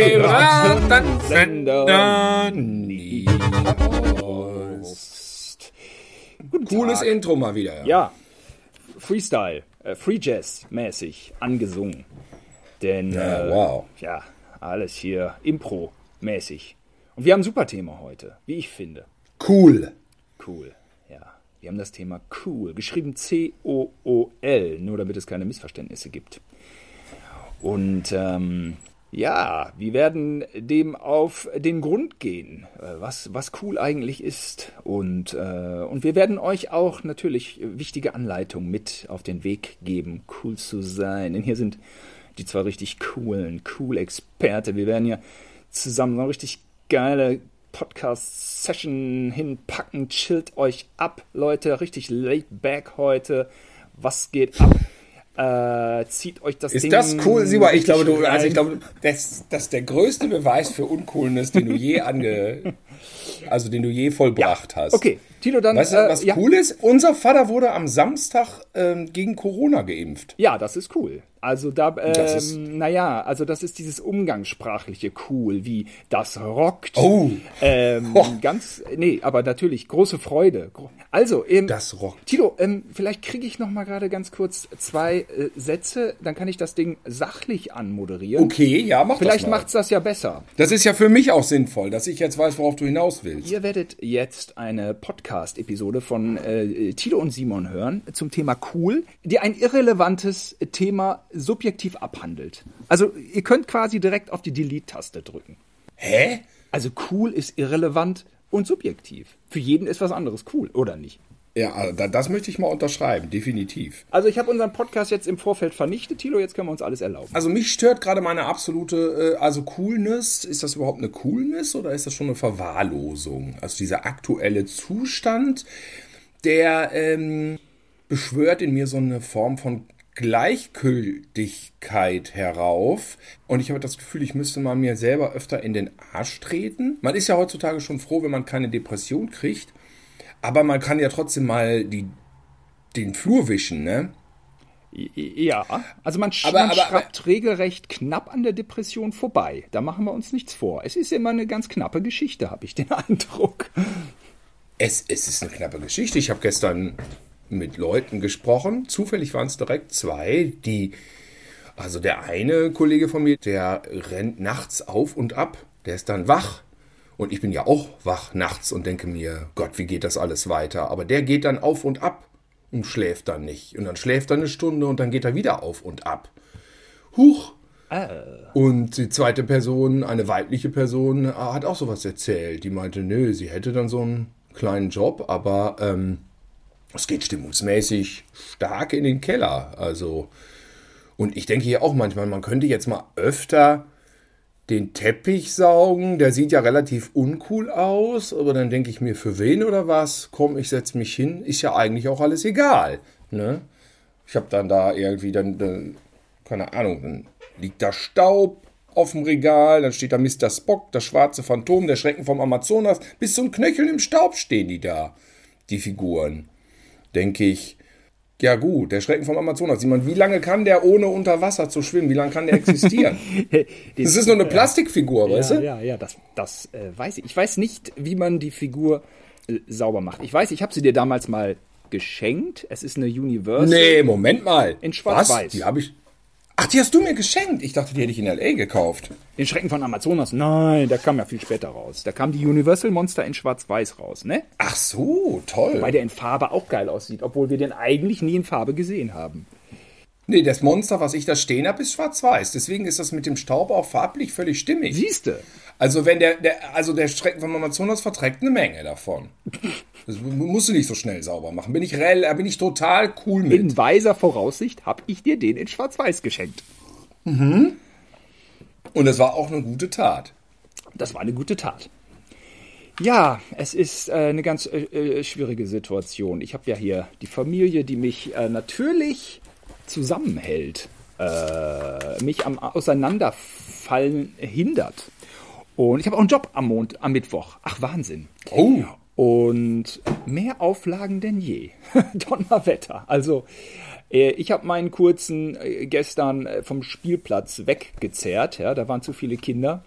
Piratensender Niederost. Cooles Intro mal wieder. Ja, Freestyle, äh, Free Jazz mäßig angesungen. Denn Ja, äh, wow. ja, alles hier Impro mäßig. Und wir haben ein super Thema heute, wie ich finde. Cool. Cool. Ja, wir haben das Thema cool, geschrieben C-O-O-L, nur damit es keine Missverständnisse gibt. Und ähm, ja, wir werden dem auf den Grund gehen, äh, was, was cool eigentlich ist. Und, äh, und wir werden euch auch natürlich wichtige Anleitungen mit auf den Weg geben, cool zu sein. Denn hier sind die zwei richtig coolen, cool Experte. Wir werden ja zusammen so eine richtig geile Podcast-Session hinpacken. Chillt euch ab, Leute. Richtig laid back heute. Was geht ab? Äh, zieht euch das Ist Ding. das cool, Siba? Ich glaube, du, also ich glaube, das, das ist der größte Beweis für Uncoolness, den du je ange, also den du je vollbracht hast. Okay, Tilo, dann. Weißt du, äh, was ja. cool ist? Unser Vater wurde am Samstag ähm, gegen Corona geimpft. Ja, das ist cool. Also da, ähm, naja, also das ist dieses umgangssprachliche cool, wie das rockt. Oh. Ähm, Ho. ganz, nee, aber natürlich große Freude. Also, ähm, Das rockt. Tilo, ähm, vielleicht kriege ich noch mal gerade ganz kurz zwei äh, Sätze, dann kann ich das Ding sachlich anmoderieren. Okay, ja, mach Vielleicht das mal. macht's das ja besser. Das ist ja für mich auch sinnvoll, dass ich jetzt weiß, worauf du hinaus willst. Ihr werdet jetzt eine Podcast-Episode von äh, Tilo und Simon hören zum Thema cool, die ein irrelevantes Thema subjektiv abhandelt. Also ihr könnt quasi direkt auf die Delete-Taste drücken. Hä? Also cool ist irrelevant und subjektiv. Für jeden ist was anderes cool, oder nicht? Ja, also da- das möchte ich mal unterschreiben, definitiv. Also ich habe unseren Podcast jetzt im Vorfeld vernichtet, Tilo, jetzt können wir uns alles erlauben. Also mich stört gerade meine absolute, äh, also Coolness. Ist das überhaupt eine Coolness oder ist das schon eine Verwahrlosung? Also dieser aktuelle Zustand, der ähm, beschwört in mir so eine Form von Gleichgültigkeit herauf. Und ich habe das Gefühl, ich müsste mal mir selber öfter in den Arsch treten. Man ist ja heutzutage schon froh, wenn man keine Depression kriegt. Aber man kann ja trotzdem mal die, den Flur wischen, ne? Ja, also man, sch Aber- man aber- schraubt regelrecht knapp an der Depression vorbei. Da machen wir uns nichts vor. Es ist immer eine ganz knappe Geschichte, habe ich den Eindruck. Es, es ist eine knappe Geschichte. Ich habe gestern mit Leuten gesprochen. Zufällig waren es direkt zwei, die. Also der eine Kollege von mir, der rennt nachts auf und ab. Der ist dann wach. Und ich bin ja auch wach nachts und denke mir, Gott, wie geht das alles weiter? Aber der geht dann auf und ab und schläft dann nicht. Und dann schläft er eine Stunde und dann geht er wieder auf und ab. Huch, und die zweite Person, eine weibliche Person, hat auch sowas erzählt. Die meinte, nö, sie hätte dann so einen kleinen Job, aber ähm, es geht stimmungsmäßig stark in den Keller. Also, und ich denke hier auch manchmal, man könnte jetzt mal öfter den Teppich saugen. Der sieht ja relativ uncool aus, aber dann denke ich mir, für wen oder was? Komm, ich setze mich hin. Ist ja eigentlich auch alles egal. Ne? Ich habe dann da irgendwie dann, dann, keine Ahnung, dann liegt da Staub auf dem Regal, dann steht da Mr. Spock, das schwarze Phantom, der Schrecken vom Amazonas. Bis zum Knöchel im Staub stehen die da, die Figuren. Denke ich, ja gut, der Schrecken vom Amazonas. Simon, wie lange kann der ohne unter Wasser zu schwimmen? Wie lange kann der existieren? das ist nur eine Plastikfigur, weißt ja, du? ja, ja, das, das äh, weiß ich. Ich weiß nicht, wie man die Figur äh, sauber macht. Ich weiß, ich habe sie dir damals mal geschenkt. Es ist eine Universal. Nee, Moment mal. In Schwarz-Weiß. Die habe ich. Ach, die hast du mir geschenkt. Ich dachte, die hätte ich in L.A. gekauft. Den Schrecken von Amazonas. Nein, der kam ja viel später raus. Da kam die Universal Monster in Schwarz-Weiß raus, ne? Ach so, toll. Weil der in Farbe auch geil aussieht, obwohl wir den eigentlich nie in Farbe gesehen haben. Nee, das Monster, was ich da stehen habe, ist schwarz-weiß. Deswegen ist das mit dem Staub auch farblich völlig stimmig. Siehste. Also wenn der, der also der Schrecken vom Amazonas verträgt eine Menge davon. Das musst du nicht so schnell sauber machen. Bin ich rel, bin ich total cool mit. In weiser Voraussicht habe ich dir den in Schwarz-Weiß geschenkt. Und es war auch eine gute Tat. Das war eine gute Tat. Ja, es ist äh, eine ganz äh, äh, schwierige Situation. Ich habe ja hier die Familie, die mich äh, natürlich zusammenhält, äh, mich am Auseinanderfallen hindert. Und ich habe auch einen Job am, Mond, am Mittwoch. Ach, Wahnsinn. Oh. Und mehr Auflagen denn je. Donnerwetter. Also, äh, ich habe meinen kurzen äh, gestern äh, vom Spielplatz weggezerrt. Ja, da waren zu viele Kinder.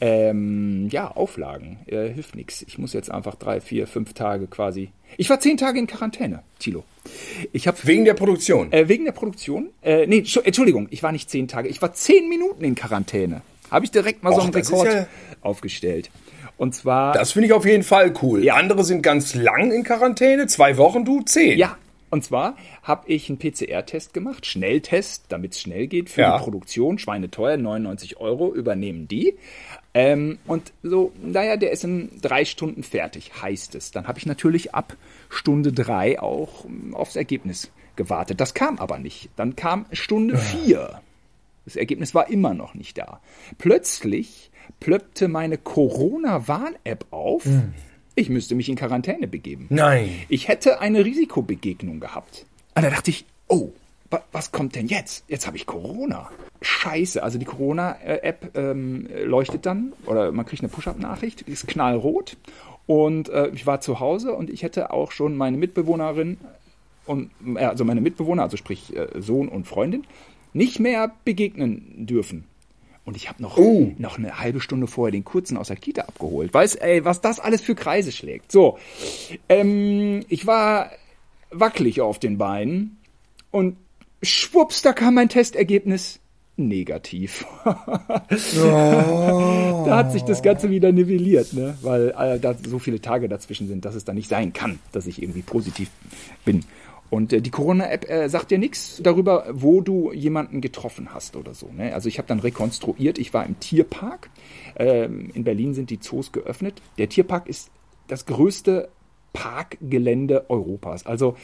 Ähm, ja, Auflagen. Äh, hilft nichts. Ich muss jetzt einfach drei, vier, fünf Tage quasi. Ich war zehn Tage in Quarantäne, Tilo. Ich hab, wegen der Produktion? Äh, wegen der Produktion? Äh, nee, Entschuldigung, ich war nicht zehn Tage. Ich war zehn Minuten in Quarantäne. Habe ich direkt mal Och, so einen Rekord ja aufgestellt. Und zwar. Das finde ich auf jeden Fall cool. Ja. Andere sind ganz lang in Quarantäne, zwei Wochen, du zehn. Ja, und zwar habe ich einen PCR-Test gemacht, Schnelltest, damit es schnell geht für ja. die Produktion. Schweineteuer, 99 Euro übernehmen die. Ähm, und so, naja, der ist in drei Stunden fertig, heißt es. Dann habe ich natürlich ab Stunde drei auch ähm, aufs Ergebnis gewartet. Das kam aber nicht. Dann kam Stunde vier. Das Ergebnis war immer noch nicht da. Plötzlich plöppte meine Corona-Warn-App auf. Hm ich müsste mich in Quarantäne begeben. Nein. Ich hätte eine Risikobegegnung gehabt. Und da dachte ich, oh, was kommt denn jetzt? Jetzt habe ich Corona. Scheiße, also die Corona-App ähm, leuchtet dann oder man kriegt eine Push-Up-Nachricht, ist knallrot. Und äh, ich war zu Hause und ich hätte auch schon meine Mitbewohnerin und äh, also meine Mitbewohner, also sprich äh, Sohn und Freundin, nicht mehr begegnen dürfen. Und ich habe noch, oh. noch eine halbe Stunde vorher den Kurzen aus der Kita abgeholt. Weißt, ey, was das alles für Kreise schlägt. So, ähm, ich war wackelig auf den Beinen und schwupps, da kam mein Testergebnis negativ. oh. Da hat sich das Ganze wieder nivelliert, ne? weil äh, da so viele Tage dazwischen sind, dass es dann nicht sein kann, dass ich irgendwie positiv bin. Und äh, die Corona-App äh, sagt dir nichts darüber, wo du jemanden getroffen hast oder so. Ne? Also ich habe dann rekonstruiert, ich war im Tierpark. Ähm, in Berlin sind die Zoos geöffnet. Der Tierpark ist das größte Parkgelände Europas. Also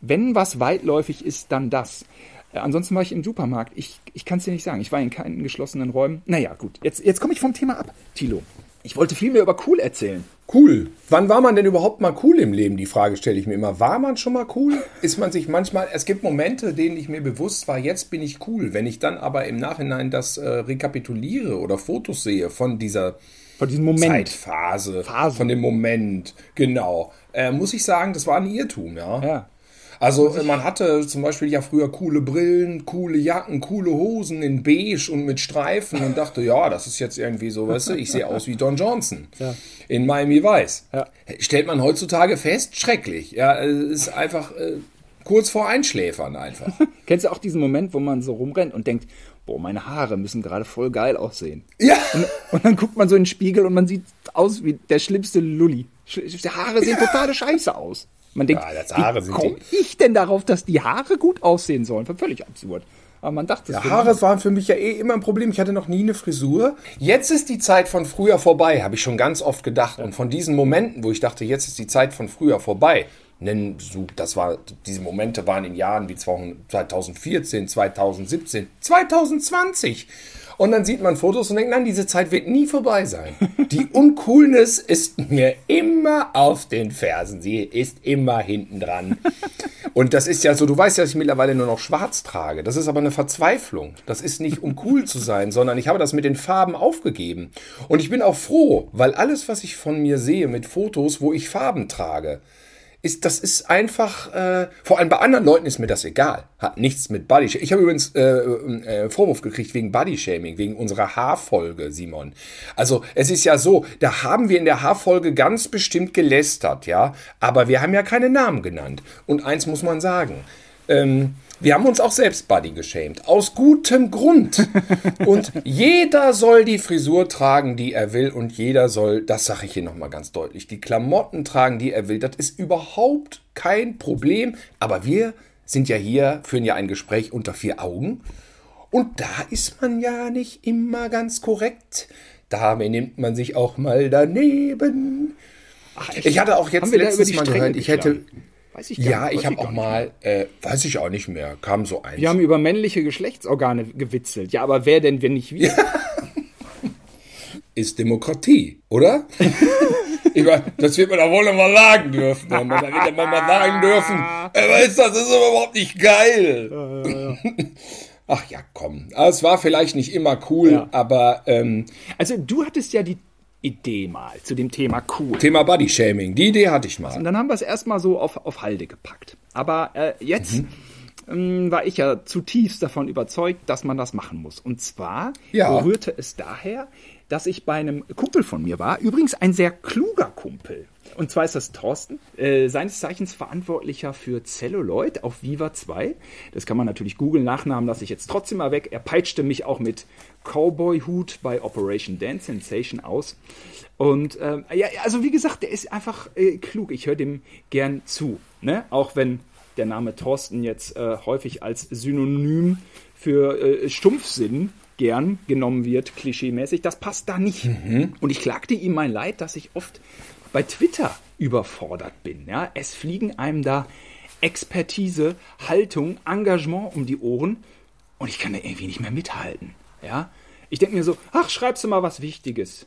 wenn was weitläufig ist, dann das. Äh, ansonsten war ich im Supermarkt. Ich, ich kann es dir nicht sagen. Ich war in keinen geschlossenen Räumen. Naja, gut. Jetzt, jetzt komme ich vom Thema ab, Tilo. Ich wollte viel mehr über cool erzählen. Cool. Wann war man denn überhaupt mal cool im Leben? Die Frage stelle ich mir immer. War man schon mal cool? Ist man sich manchmal, es gibt Momente, denen ich mir bewusst war, jetzt bin ich cool. Wenn ich dann aber im Nachhinein das äh, rekapituliere oder Fotos sehe von dieser von diesem Moment. Zeitphase, Phase. von dem Moment, genau, äh, muss ich sagen, das war ein Irrtum, ja. Ja. Also man hatte zum Beispiel ja früher coole Brillen, coole Jacken, coole Hosen in beige und mit Streifen und dachte, ja, das ist jetzt irgendwie so, weißt du, ich sehe aus wie Don Johnson ja. in Miami Weiß. Ja. Stellt man heutzutage fest, schrecklich. Ja, es ist einfach äh, kurz vor Einschläfern einfach. Kennst du auch diesen Moment, wo man so rumrennt und denkt, boah, meine Haare müssen gerade voll geil aussehen. Ja. Und, und, dann guckt man so in den Spiegel und man sieht aus wie der schlimmste Lulli. Die Haare sehen ja. totale Scheiße aus. Man denkt, ja, wie komme ich denn darauf, dass die Haare gut aussehen sollen? Völlig absurd. Aber man dachte, ja, Haare waren für mich ja eh immer ein Problem. Ich hatte noch nie eine Frisur. Jetzt ist die Zeit von früher vorbei, habe ich schon ganz oft gedacht. Und von diesen Momenten, wo ich dachte, jetzt ist die Zeit von früher vorbei, nennen das war, diese Momente waren in Jahren wie 2014, 2017, 2020. Und dann sieht man Fotos und denkt, nein, diese Zeit wird nie vorbei sein. Die Uncoolness ist mir immer auf den Fersen. Sie ist immer hinten dran. Und das ist ja so, du weißt ja, dass ich mittlerweile nur noch schwarz trage. Das ist aber eine Verzweiflung. Das ist nicht, um cool zu sein, sondern ich habe das mit den Farben aufgegeben. Und ich bin auch froh, weil alles, was ich von mir sehe mit Fotos, wo ich Farben trage, ist, das ist einfach, äh, vor allem bei anderen Leuten ist mir das egal. Hat nichts mit Body Ich habe übrigens äh, äh, Vorwurf gekriegt wegen Bodyshaming, wegen unserer Haarfolge, Simon. Also es ist ja so, da haben wir in der Haarfolge ganz bestimmt gelästert, ja, aber wir haben ja keine Namen genannt. Und eins muss man sagen, ähm, wir haben uns auch selbst Buddy geschämt. Aus gutem Grund. Und jeder soll die Frisur tragen, die er will. Und jeder soll, das sage ich hier nochmal ganz deutlich, die Klamotten tragen, die er will. Das ist überhaupt kein Problem. Aber wir sind ja hier, führen ja ein Gespräch unter vier Augen. Und da ist man ja nicht immer ganz korrekt. Da nimmt man sich auch mal daneben. Ach, ich hatte auch jetzt letztes Mal gehört, ich hätte, Weiß ich gar ja, nicht. ich habe auch mal, äh, weiß ich auch nicht mehr, kam so eins. Wir haben über männliche Geschlechtsorgane gewitzelt. Ja, aber wer denn, wenn nicht wir? Ist Demokratie, oder? das wird man doch wohl mal sagen dürfen. Dann wird man mal sagen dürfen, äh, weißt du, das ist überhaupt nicht geil. Ja, ja, ja. Ach ja, komm. Es war vielleicht nicht immer cool, aber. Ähm, also, du hattest ja die Idee mal zu dem Thema cool. Thema Body Shaming, die Idee hatte ich mal. Und dann haben wir es erstmal so auf, auf Halde gepackt. Aber äh, jetzt ähm, war ich ja zutiefst davon überzeugt, dass man das machen muss. Und zwar Ja. rührte es daher, dass ich bei einem Kumpel von mir war, übrigens ein sehr kluger Kumpel. Und zwar ist das Thorsten, äh, seines Zeichens Verantwortlicher für Celluloid auf Viva 2. Das kann man natürlich googeln, Nachnamen lasse ich jetzt trotzdem mal weg. Er peitschte mich auch mit Cowboy-Hut bei Operation Dance Sensation aus. Und ähm, ja, also wie gesagt, der ist einfach äh, klug. Ich höre dem gern zu. Ne? Auch wenn der Name Thorsten jetzt äh, häufig als Synonym für äh, Stumpfsinn gern genommen wird, klischeemäßig. Das passt da nicht. Und ich klagte ihm mein Leid, dass ich oft bei Twitter überfordert bin. Ja? Es fliegen einem da Expertise, Haltung, Engagement um die Ohren und ich kann da irgendwie nicht mehr mithalten. Ja? Ich denke mir so, ach, schreibst du mal was Wichtiges.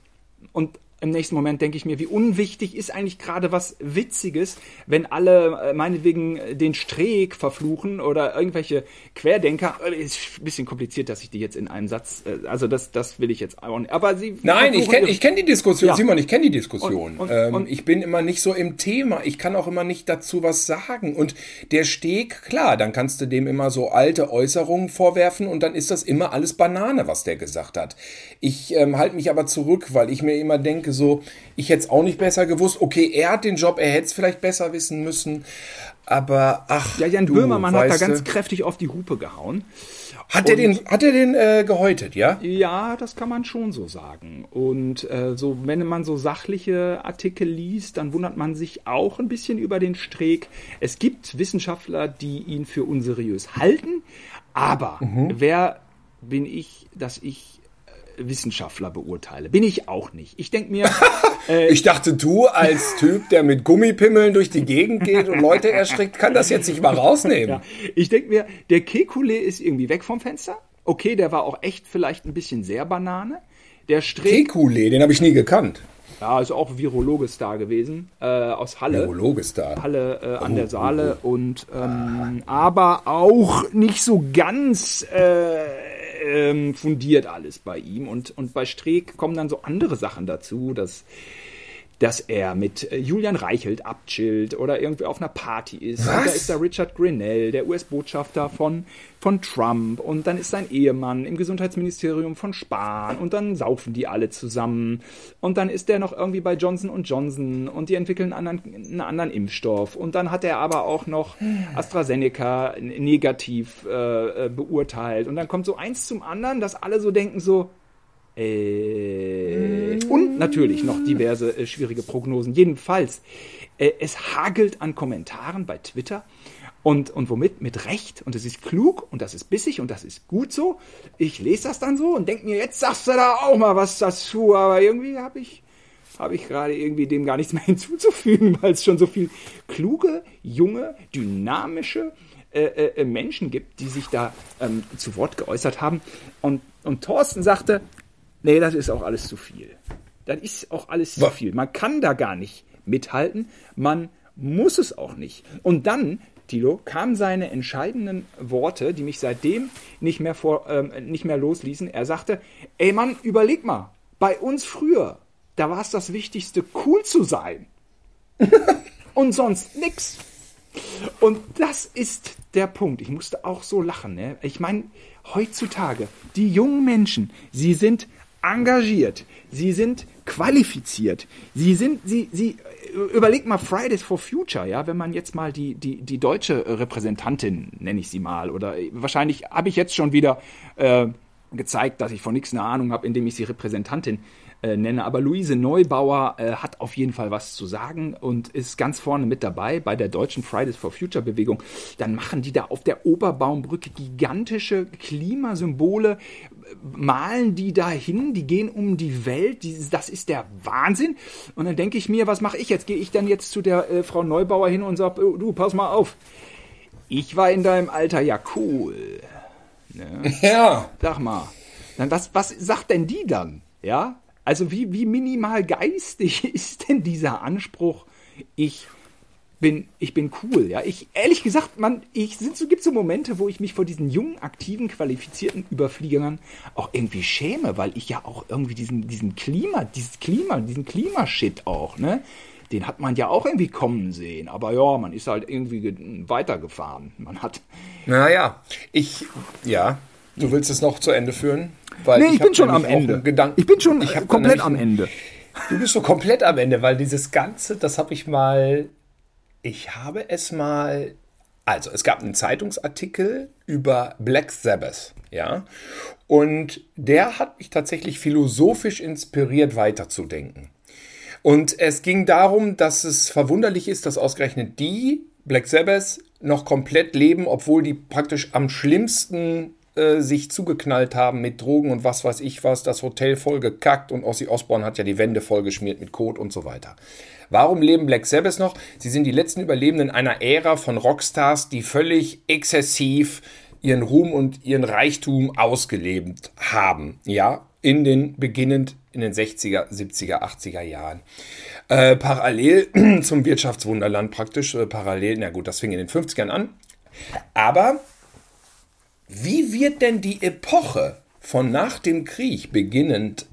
Und im nächsten Moment denke ich mir, wie unwichtig ist eigentlich gerade was Witziges, wenn alle äh, meinetwegen den Streeck verfluchen oder irgendwelche Querdenker. Äh, Ist ein bisschen kompliziert, dass ich die jetzt in einem Satz, äh, also das, das will ich jetzt auch nicht. Aber sie. Nein, ich kenne ich kenn die Diskussion, Ja. Simon, ich kenne die Diskussion. Und- und- ähm, und- ich bin immer nicht so im Thema, ich kann auch immer nicht dazu was sagen. Und der Steg, klar, dann kannst du dem immer so alte Äußerungen vorwerfen und dann ist das immer alles Banane, was der gesagt hat. Ich ähm, halte mich aber zurück, weil ich mir immer denke, so, ich hätte es auch nicht besser gewusst. Okay, er hat den Job, er hätte es vielleicht besser wissen müssen. Aber ach, Ja, Jan du, Böhmermann hat da ganz kräftig auf die Hupe gehauen. Hat er den, hat er den äh, gehäutet, ja? Ja, das kann man schon so sagen. Und äh, so, wenn man so sachliche Artikel liest, dann wundert man sich auch ein bisschen über den Streeck. Es gibt Wissenschaftler, die ihn für unseriös halten, aber wer bin ich, dass ich Wissenschaftler beurteile? Bin ich auch nicht. Ich denke mir, Ich dachte, du als Typ, der mit Gummipimmeln durch die Gegend geht und Leute erschreckt, kann das jetzt nicht mal rausnehmen. ja, ich denke mir, der Kekulé ist irgendwie weg vom Fenster. Okay, der war auch echt vielleicht ein bisschen sehr Banane. Der Streeck, Kekulé, den habe ich nie gekannt. ja, ist auch Virologe-Star gewesen, äh, aus Halle. Virologe ist da. Halle äh, an der Saale und ähm, aber auch nicht so ganz äh, ähm, fundiert alles bei ihm. Und und bei Streeck kommen dann so andere Sachen dazu, dass dass er mit äh, Julian Reichelt abchillt oder irgendwie auf einer Party ist. Und da Was? ist da Richard Grinnell, der US-Botschafter von, von Trump. Und dann ist sein Ehemann im Gesundheitsministerium von Spahn. Und dann saufen die alle zusammen. Und dann ist der noch irgendwie bei Johnson Johnson. Und die entwickeln einen anderen, einen anderen Impfstoff. Und dann hat er aber auch noch AstraZeneca negativ äh, äh, beurteilt. Und dann kommt so eins zum anderen, dass alle so denken so, äh, und natürlich noch diverse äh, schwierige Prognosen. Jedenfalls, äh, es hagelt an Kommentaren bei Twitter. Und, und womit? Mit Recht. Und es ist klug und das ist bissig und das ist gut so. Ich lese das dann so und denke mir, jetzt sagst du da auch mal was dazu. Aber irgendwie habe ich, habe ich gerade irgendwie dem gar nichts mehr hinzuzufügen, weil es schon so viel kluge, junge, dynamische äh, äh, Menschen gibt, die sich da ähm, zu Wort geäußert haben. Und, und Thorsten sagte, nee, das ist auch alles zu viel. Das ist auch alles zu viel. Man kann da gar nicht mithalten. Man muss es auch nicht. Und dann, Tilo, kamen seine entscheidenden Worte, die mich seitdem nicht mehr, vor, ähm, nicht mehr losließen. Er sagte, ey Mann, überleg mal, bei uns früher, da war es das Wichtigste, cool zu sein. Und sonst nix. Und das ist der Punkt. Ich musste auch so lachen. Ne? Ich meine, heutzutage, die jungen Menschen, sie sind engagiert, sie sind qualifiziert, sie sind, sie, sie, überleg mal Fridays for Future, ja, wenn man jetzt mal die, die, die deutsche Repräsentantin, nenne ich sie mal, oder wahrscheinlich habe ich jetzt schon wieder äh, gezeigt, dass ich von nichts eine Ahnung habe, indem ich sie Repräsentantin äh, nenne. Aber Luise Neubauer äh, hat auf jeden Fall was zu sagen und ist ganz vorne mit dabei bei der deutschen Fridays for Future Bewegung. Dann machen die da auf der Oberbaumbrücke gigantische Klimasymbole, äh, malen die dahin, die gehen um die Welt. Die, das ist der Wahnsinn. Und dann denke ich mir, was mache ich jetzt? Gehe ich dann jetzt zu der äh, Frau Neubauer hin und sage, oh, du, pass mal auf. Ich war in deinem Alter ja cool. Ja. Sag mal, dann was, was sagt denn die dann? Ja? Also wie, wie minimal geistig ist denn dieser Anspruch, ich bin, ich bin cool, ja. Ich, ehrlich gesagt, man, ich, sind so, gibt so Momente, wo ich mich vor diesen jungen, aktiven, qualifizierten Überfliegern auch irgendwie schäme, weil ich ja auch irgendwie diesen, diesen Klima, dieses Klima, diesen Klimashit auch, ne? Den hat man ja auch irgendwie kommen sehen. Aber ja, man ist halt irgendwie weitergefahren. Man hat. Naja, ich, ja, du willst es noch zu Ende führen? Weil nee, ich, ich bin schon am Ende. Ich bin schon ich komplett am Ende. Du bist so komplett am Ende, weil dieses Ganze, das habe ich mal ich habe es mal. Also, es gab einen Zeitungsartikel über Black Sabbath, ja. Und der hat mich tatsächlich philosophisch inspiriert, weiterzudenken. Und es ging darum, dass es verwunderlich ist, dass ausgerechnet die Black Sabbath noch komplett leben, obwohl die praktisch am schlimmsten äh, sich zugeknallt haben mit Drogen und was weiß ich was, das Hotel voll gekackt und Ossi Osborne hat ja die Wände vollgeschmiert mit Kot und so weiter. Warum leben Black Sabbath noch? Sie sind die letzten Überlebenden einer Ära von Rockstars, die völlig exzessiv ihren Ruhm und ihren Reichtum ausgelebt haben. Ja, in den beginnend in den 60er, 70er, 80er Jahren. Äh, parallel zum Wirtschaftswunderland praktisch, äh, parallel, na gut, das fing in den 50ern an. Aber wie wird denn die Epoche von nach dem Krieg beginnend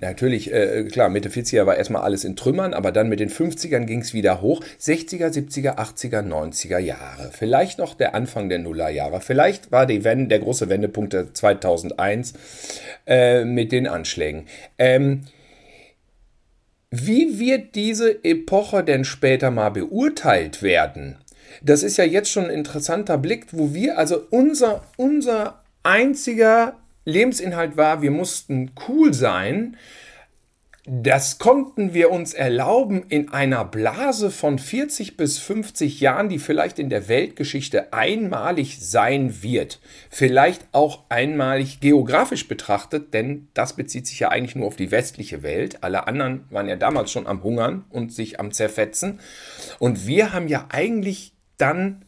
Natürlich, äh, klar, Mitte 40er war erstmal alles in Trümmern, aber dann mit den 50ern ging es wieder hoch. 60er, 70er, 80er, 90er Jahre. Vielleicht noch der Anfang der Nullerjahre. Vielleicht war die Wende, der große Wendepunkt der 2001 äh, mit den Anschlägen. Ähm, wie wird diese Epoche denn später mal beurteilt werden? Das ist ja jetzt schon ein interessanter Blick, wo wir, also unser, unser einziger Lebensinhalt war, wir mussten cool sein. Das konnten wir uns erlauben in einer Blase von 40 bis 50 Jahren, die vielleicht in der Weltgeschichte einmalig sein wird. Vielleicht auch einmalig geografisch betrachtet, denn das bezieht sich ja eigentlich nur auf die westliche Welt. Alle anderen waren ja damals schon am Hungern und sich am Zerfetzen. Und wir haben ja eigentlich dann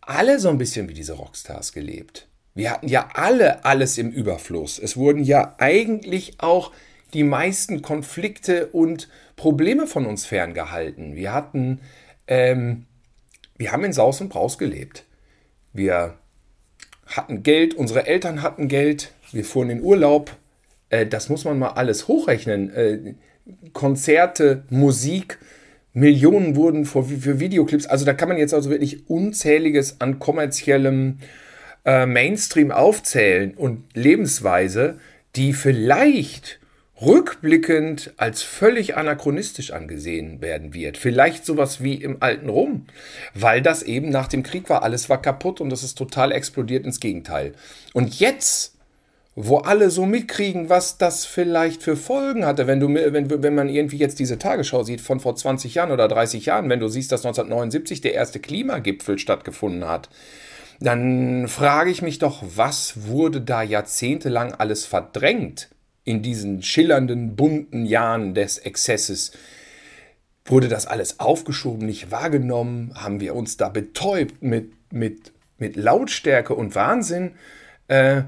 alle so ein bisschen wie diese Rockstars gelebt. Wir hatten ja alle alles im Überfluss. Es wurden ja eigentlich auch die meisten Konflikte und Probleme von uns ferngehalten. Wir hatten, ähm, wir haben in Saus und Braus gelebt. Wir hatten Geld, unsere Eltern hatten Geld, wir fuhren in Urlaub. Äh, das muss man mal alles hochrechnen. Äh, Konzerte, Musik, Millionen wurden für, für Videoclips. Also da kann man jetzt also wirklich unzähliges an kommerziellem äh, Mainstream aufzählen und Lebensweise, die vielleicht rückblickend als völlig anachronistisch angesehen werden wird. Vielleicht sowas wie im alten Rom, weil das eben nach dem Krieg war, alles war kaputt und das ist total explodiert ins Gegenteil. Und jetzt, wo alle so mitkriegen, was das vielleicht für Folgen hatte, wenn, du, wenn, wenn man irgendwie jetzt diese Tagesschau sieht von vor 20 Jahren oder 30 Jahren, wenn du siehst, dass 1979 der erste Klimagipfel stattgefunden hat, dann frage ich mich doch, was wurde da jahrzehntelang alles verdrängt in diesen schillernden, bunten Jahren des Exzesses? Wurde das alles aufgeschoben, nicht wahrgenommen? Haben wir uns da betäubt mit, mit, mit Lautstärke und Wahnsinn? Äh,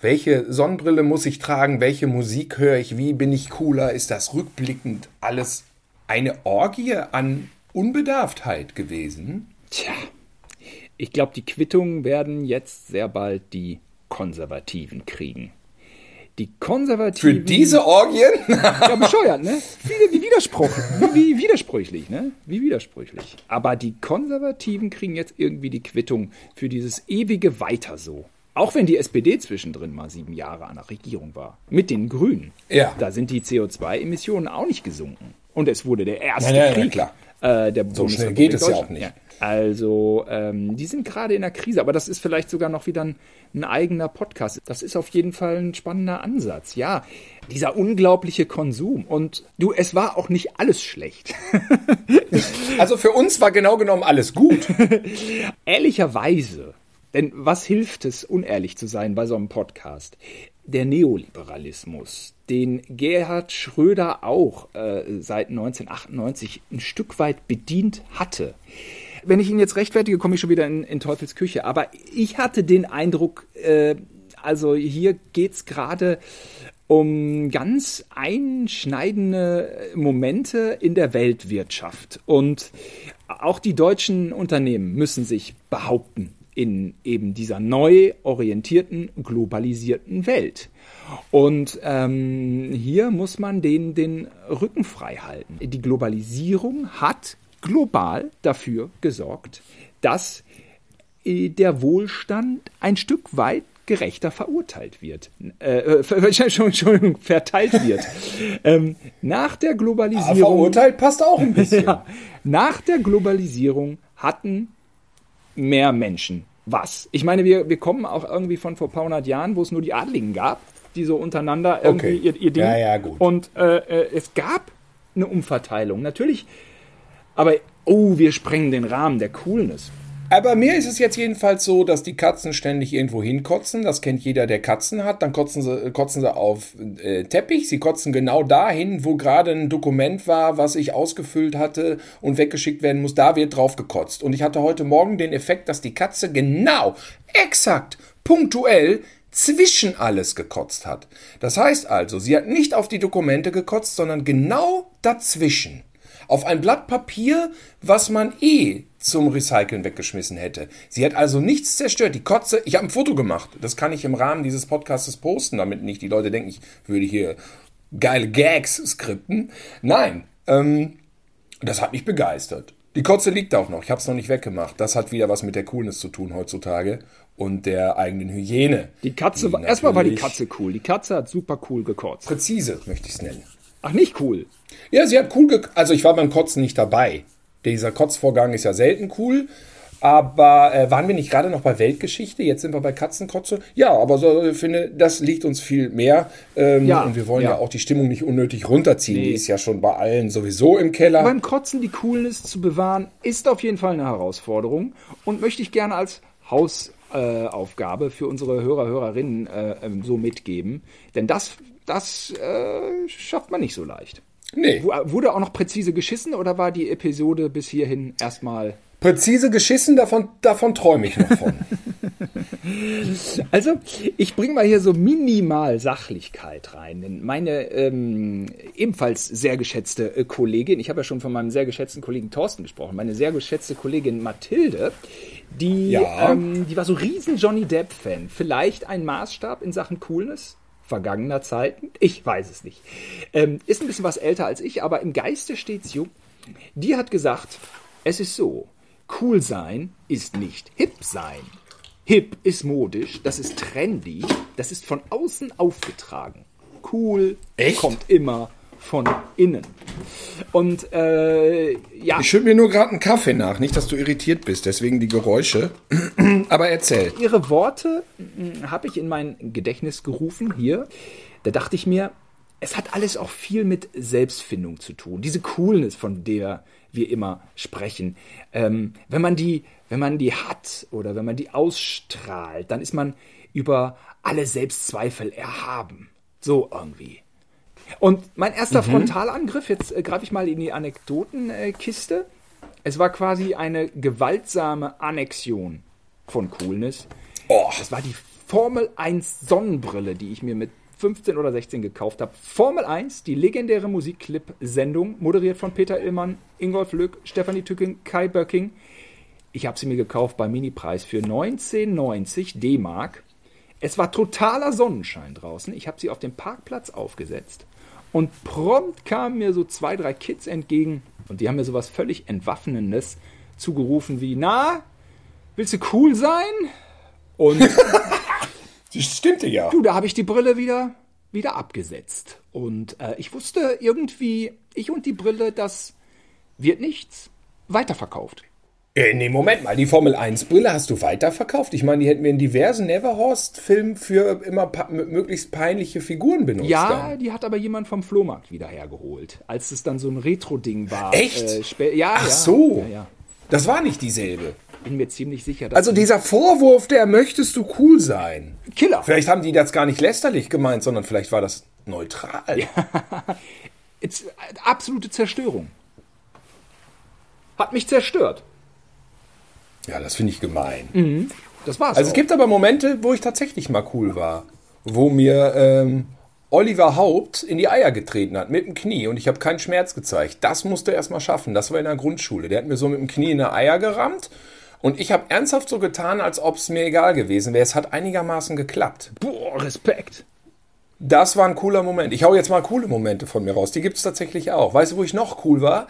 welche Sonnenbrille muss ich tragen? Welche Musik höre ich? Wie bin ich cooler? Ist das rückblickend alles eine Orgie an Unbedarftheit gewesen? Tja, ich glaube, die Quittungen werden jetzt sehr bald die Konservativen kriegen. Die Konservativen. Für diese Orgien? ja, bescheuert, ne? Wie, wie widersprüchlich, wie, wie widersprüchlich, ne? Wie widersprüchlich. Aber die Konservativen kriegen jetzt irgendwie die Quittung für dieses ewige Weiter so. Auch wenn die SPD zwischendrin mal sieben Jahre an der Regierung war. Mit den Grünen. Ja. Da sind die CO2-Emissionen auch nicht gesunken. Und es wurde der erste ja, ja, Krieg ja, äh, der So schnell geht es ja auch nicht. Also, ähm, die sind gerade in der Krise, aber das ist vielleicht sogar noch wieder ein, ein, eigener Podcast. Das ist auf jeden Fall ein spannender Ansatz. Ja, dieser unglaubliche Konsum. Und du, es war auch nicht alles schlecht. also für uns war genau genommen alles gut. Ehrlicherweise. Denn was hilft es, unehrlich zu sein bei so einem Podcast? Der Neoliberalismus, den Gerhard Schröder auch äh, seit 1998 ein Stück weit bedient hatte wenn ich ihn jetzt rechtfertige, komme ich schon wieder in, in Teufels Küche. Aber ich hatte den Eindruck, äh, also hier geht's gerade um ganz einschneidende Momente in der Weltwirtschaft. Und auch die deutschen Unternehmen müssen sich behaupten in eben dieser neu orientierten, globalisierten Welt. Und ähm, hier muss man denen den Rücken frei halten. Die Globalisierung hat global dafür gesorgt, dass äh, der Wohlstand ein Stück weit gerechter verurteilt wird. Äh, äh Entschuldigung, verteilt wird. ähm, nach der Globalisierung. Ja, verurteilt passt auch ein bisschen. ja, nach der Globalisierung hatten mehr Menschen was. Ich meine, wir, wir kommen auch irgendwie von vor ein paar hundert Jahren, wo es nur die Adligen gab, die so untereinander irgendwie okay. ihr, ihr Ding. Ja, ja, gut. Und äh, äh, es gab eine Umverteilung. Natürlich, aber oh, wir sprengen den Rahmen der Coolness. Aber mir ist es jetzt jedenfalls so, dass die Katzen ständig irgendwo hinkotzen. Das kennt jeder, der Katzen hat. Dann kotzen sie, kotzen sie auf äh, Teppich. Sie kotzen genau dahin, wo gerade ein Dokument war, was ich ausgefüllt hatte und weggeschickt werden muss. Da wird drauf gekotzt. Und ich hatte heute Morgen den Effekt, dass die Katze genau, exakt, punktuell zwischen alles gekotzt hat. Das heißt also, sie hat nicht auf die Dokumente gekotzt, sondern genau dazwischen auf ein Blatt Papier, was man eh zum Recyceln weggeschmissen hätte. Sie hat also nichts zerstört. Die Kotze, ich habe ein Foto gemacht. Das kann ich im Rahmen dieses Podcasts posten, damit nicht die Leute denken, ich würde hier geile Gags skripten. Nein, ähm, das hat mich begeistert. Die Kotze liegt auch noch. Ich habe es noch nicht weggemacht. Das hat wieder was mit der Coolness zu tun heutzutage und der eigenen Hygiene. Die Katze war, erstmal war die Katze cool. Die Katze hat super cool gekotzt. Präzise möchte ich es nennen. Ach, nicht cool. Ja, sie hat cool ge Also ich war beim Kotzen nicht dabei. Dieser Kotzvorgang ist ja selten cool. Aber äh, waren wir nicht gerade noch bei Weltgeschichte? Jetzt sind wir bei Katzenkotze. Ja, aber so, ich finde, das liegt uns viel mehr. Ähm, ja, und wir wollen ja. ja. auch die Stimmung nicht unnötig runterziehen. Nee. Die ist ja schon bei allen sowieso im Keller. Beim Kotzen die Coolness zu bewahren, ist auf jeden Fall eine Herausforderung. Und möchte ich gerne als Hausaufgabe äh, für unsere Hörer, Hörerinnen äh, ähm, so mitgeben. Denn das das äh, schafft man nicht so leicht. Nee. Wurde auch noch präzise geschissen oder war die Episode bis hierhin erstmal. Präzise geschissen, davon, davon träume ich noch von. also, ich bringe mal hier so minimal Sachlichkeit rein. Meine ähm, ebenfalls sehr geschätzte äh, Kollegin, ich habe ja schon von meinem sehr geschätzten Kollegen Thorsten gesprochen, meine sehr geschätzte Kollegin Mathilde, die, ja. ähm, die war so riesen Johnny Depp-Fan. Vielleicht ein Maßstab in Sachen Coolness? Vergangener Zeiten? Ich weiß es nicht. Ähm, ist ein bisschen was älter als ich, aber im Geiste steht's jung. Die hat gesagt, es ist so, cool sein ist nicht hip sein. Hip ist modisch, das ist trendy, das ist von außen aufgetragen. Cool Echt? kommt immer von innen. Und äh, ja. Ich schütte mir nur gerade einen Kaffee nach, nicht, dass du irritiert bist, deswegen die Geräusche. Aber erzähl. Ihre Worte hm, habe ich in mein Gedächtnis gerufen hier. Da dachte ich mir, es hat alles auch viel mit Selbstfindung zu tun. Diese Coolness, von der wir immer sprechen. Ähm, wenn man die, wenn man die hat oder wenn man die ausstrahlt, dann ist man über alle Selbstzweifel erhaben. So irgendwie. Und mein erster mhm. Frontalangriff, jetzt äh, greife ich mal in die Anekdotenkiste. Es war quasi eine gewaltsame Annexion von Coolness. Oh. Das war die Formel 1 Sonnenbrille, die ich mir mit 15 oder 16 gekauft habe. Formel 1, die legendäre Musikclip-Sendung, moderiert von Peter Illmann, Ingolf Lück, Stefanie Tücking, Kai Böcking. Ich habe sie mir gekauft bei Minipreis für 1990 D-Mark. Es war totaler Sonnenschein draußen. Ich habe sie auf dem Parkplatz aufgesetzt und prompt kamen mir so zwei, drei Kids entgegen und die haben mir sowas völlig Entwaffnendes zugerufen wie, na, willst du cool sein? Und das stimmte ja. Du, da habe ich die Brille wieder, wieder abgesetzt. Und äh, ich wusste irgendwie, ich und die Brille, das wird nichts. Weiterverkauft. Äh, nee, Moment mal, die Formel 1 Brille hast du weiterverkauft? Ich meine, die hätten wir in diversen Neverhorst-Filmen für immer möglichst peinliche Figuren benutzt. Ja, dann. die hat aber jemand vom Flohmarkt wieder hergeholt, als es dann so ein Retro-Ding war. Echt? Äh, ja, Ach ja, so. Ja, ja. Das war nicht dieselbe. Bin mir ziemlich sicher. also dieser Vorwurf, der möchtest du cool sein. Killer. Vielleicht haben die das gar nicht lästerlich gemeint, sondern vielleicht war das neutral. Ja. It's, absolute Zerstörung. Hat mich zerstört. Ja, das finde ich gemein. Mhm. Das war's. Also auch. es gibt aber Momente, wo ich tatsächlich mal cool war. Wo mir ähm, Oliver Haupt in die Eier getreten hat mit dem Knie und ich habe keinen Schmerz gezeigt. Das musste er erstmal schaffen. Das war in der Grundschule. Der hat mir so mit dem Knie in die Eier gerammt und ich habe ernsthaft so getan, als ob es mir egal gewesen wäre. Es hat einigermaßen geklappt. Boah, Respekt. Das war ein cooler Moment. Ich hau jetzt mal coole Momente von mir raus. Die gibt es tatsächlich auch. Weißt du, wo ich noch cool war?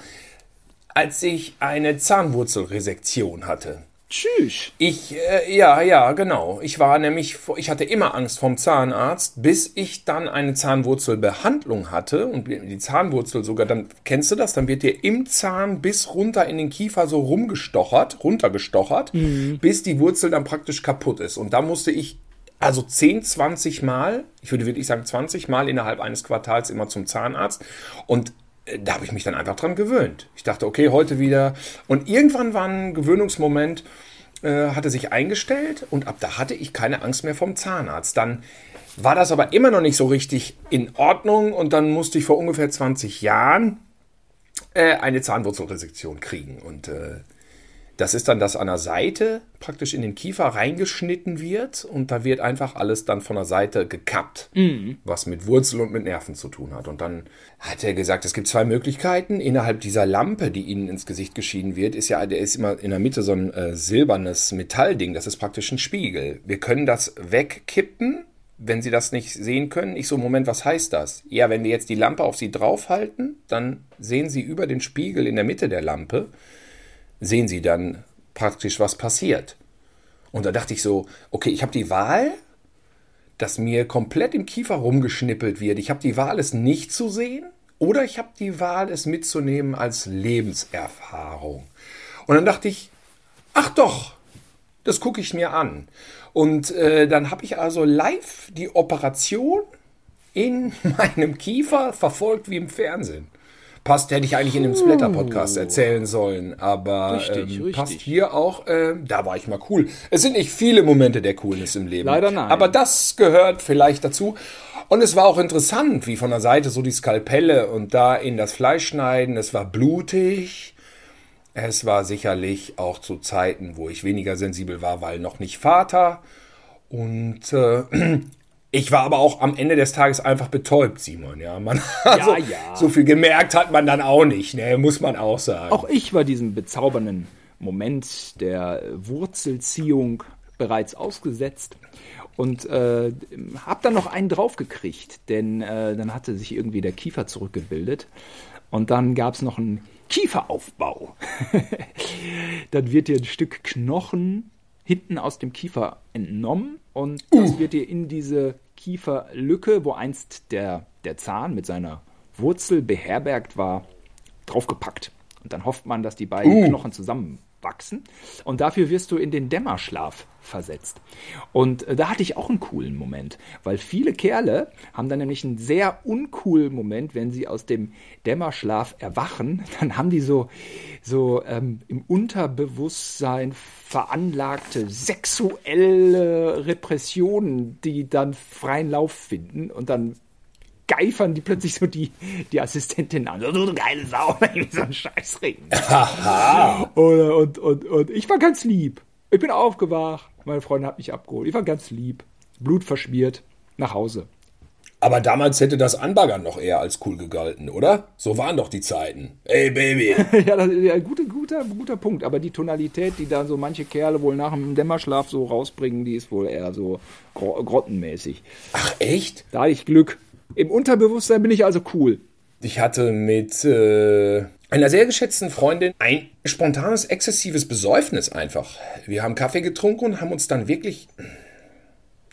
Als ich eine Zahnwurzelresektion hatte. Tschüss. Ich, äh, ja, ja, genau. Ich war nämlich, ich hatte immer Angst vom Zahnarzt, bis ich dann eine Zahnwurzelbehandlung hatte und die Zahnwurzel sogar, dann kennst du das, dann wird dir im Zahn bis runter in den Kiefer so rumgestochert, runtergestochert, mhm. bis die Wurzel dann praktisch kaputt ist. Und da musste ich also 10, 20 Mal, ich würde wirklich sagen 20 Mal innerhalb eines Quartals immer zum Zahnarzt. Und da habe ich mich dann einfach dran gewöhnt. Ich dachte, okay, heute wieder. Und irgendwann war ein Gewöhnungsmoment, äh, hatte sich eingestellt und ab da hatte ich keine Angst mehr vom Zahnarzt. Dann war das aber immer noch nicht so richtig in Ordnung und dann musste ich vor ungefähr 20 Jahren äh, eine Zahnwurzelresektion kriegen. Und äh, das ist dann, dass an der Seite praktisch in den Kiefer reingeschnitten wird und da wird einfach alles dann von der Seite gekappt, mhm. was mit Wurzel und mit Nerven zu tun hat. Und dann hat er gesagt, es gibt zwei Möglichkeiten. Innerhalb dieser Lampe, die ihnen ins Gesicht geschieden wird, ist ja, der ist immer in der Mitte so ein äh, silbernes Metallding. Das ist praktisch ein Spiegel. Wir können das wegkippen, wenn Sie das nicht sehen können. Ich so, Moment, was heißt das? Ja, wenn wir jetzt die Lampe auf Sie draufhalten, dann sehen Sie über den Spiegel in der Mitte der Lampe sehen Sie dann praktisch, was passiert. Und da dachte ich so, okay, ich habe die Wahl, dass mir komplett im Kiefer rumgeschnippelt wird. Ich habe die Wahl, es nicht zu sehen, oder ich habe die Wahl, es mitzunehmen als Lebenserfahrung. Und dann dachte ich, ach doch, das gucke ich mir an. Und äh, dann habe ich also live die Operation in meinem Kiefer verfolgt wie im Fernsehen. Passt, hätte ich eigentlich in dem Splatter-Podcast erzählen sollen, aber richtig, ähm, richtig. passt hier auch, äh, da war ich mal cool. Es sind nicht viele Momente der Coolness im Leben. Leider nein. Aber das gehört vielleicht dazu. Und es war auch interessant, wie von der Seite so die Skalpelle und da in das Fleisch schneiden. Es war blutig. Es war sicherlich auch zu Zeiten, wo ich weniger sensibel war, weil noch nicht Vater. Und äh, Ich war aber auch am Ende des Tages einfach betäubt, Simon. Ja, man, also, ja, ja. so viel gemerkt hat man dann auch nicht, ne? muss man auch sagen. Auch ich war diesem bezaubernden Moment der Wurzelziehung bereits ausgesetzt und äh, habe dann noch einen draufgekriegt, denn äh, dann hatte sich irgendwie der Kiefer zurückgebildet und dann gab es noch einen Kieferaufbau. dann wird dir ein Stück Knochen hinten aus dem Kiefer entnommen und das uh. wird dir in diese Kieferlücke, wo einst der, der Zahn mit seiner Wurzel beherbergt war, draufgepackt. Und dann hofft man, dass die beiden uh. Knochen zusammen wachsen. Und dafür wirst du in den Dämmerschlaf versetzt. Und äh, da hatte ich auch einen coolen Moment, weil viele Kerle haben dann nämlich einen sehr uncoolen Moment, wenn sie aus dem Dämmerschlaf erwachen. Dann haben die so, so ähm, im Unterbewusstsein veranlagte sexuelle Repressionen, die dann freien Lauf finden und dann geifern die plötzlich so die, die Assistentin an. So, du geile Sau, so ein Scheißring. und, und, und, und ich war ganz lieb. Ich bin aufgewacht. Meine Freundin hat mich abgeholt. Ich war ganz lieb. Blut verschmiert. Nach Hause. Aber damals hätte das Anbaggern noch eher als cool gegalten, oder? So waren doch die Zeiten. Ey, Baby. ja, das ist ein guter, guter, guter Punkt. Aber die Tonalität, die da so manche Kerle wohl nach dem Dämmerschlaf so rausbringen, die ist wohl eher so grottenmäßig. Ach, echt? Da hatte ich Glück. Im Unterbewusstsein bin ich also cool. Ich hatte mit äh, einer sehr geschätzten Freundin ein spontanes, exzessives Besäufnis einfach. Wir haben Kaffee getrunken und haben uns dann wirklich.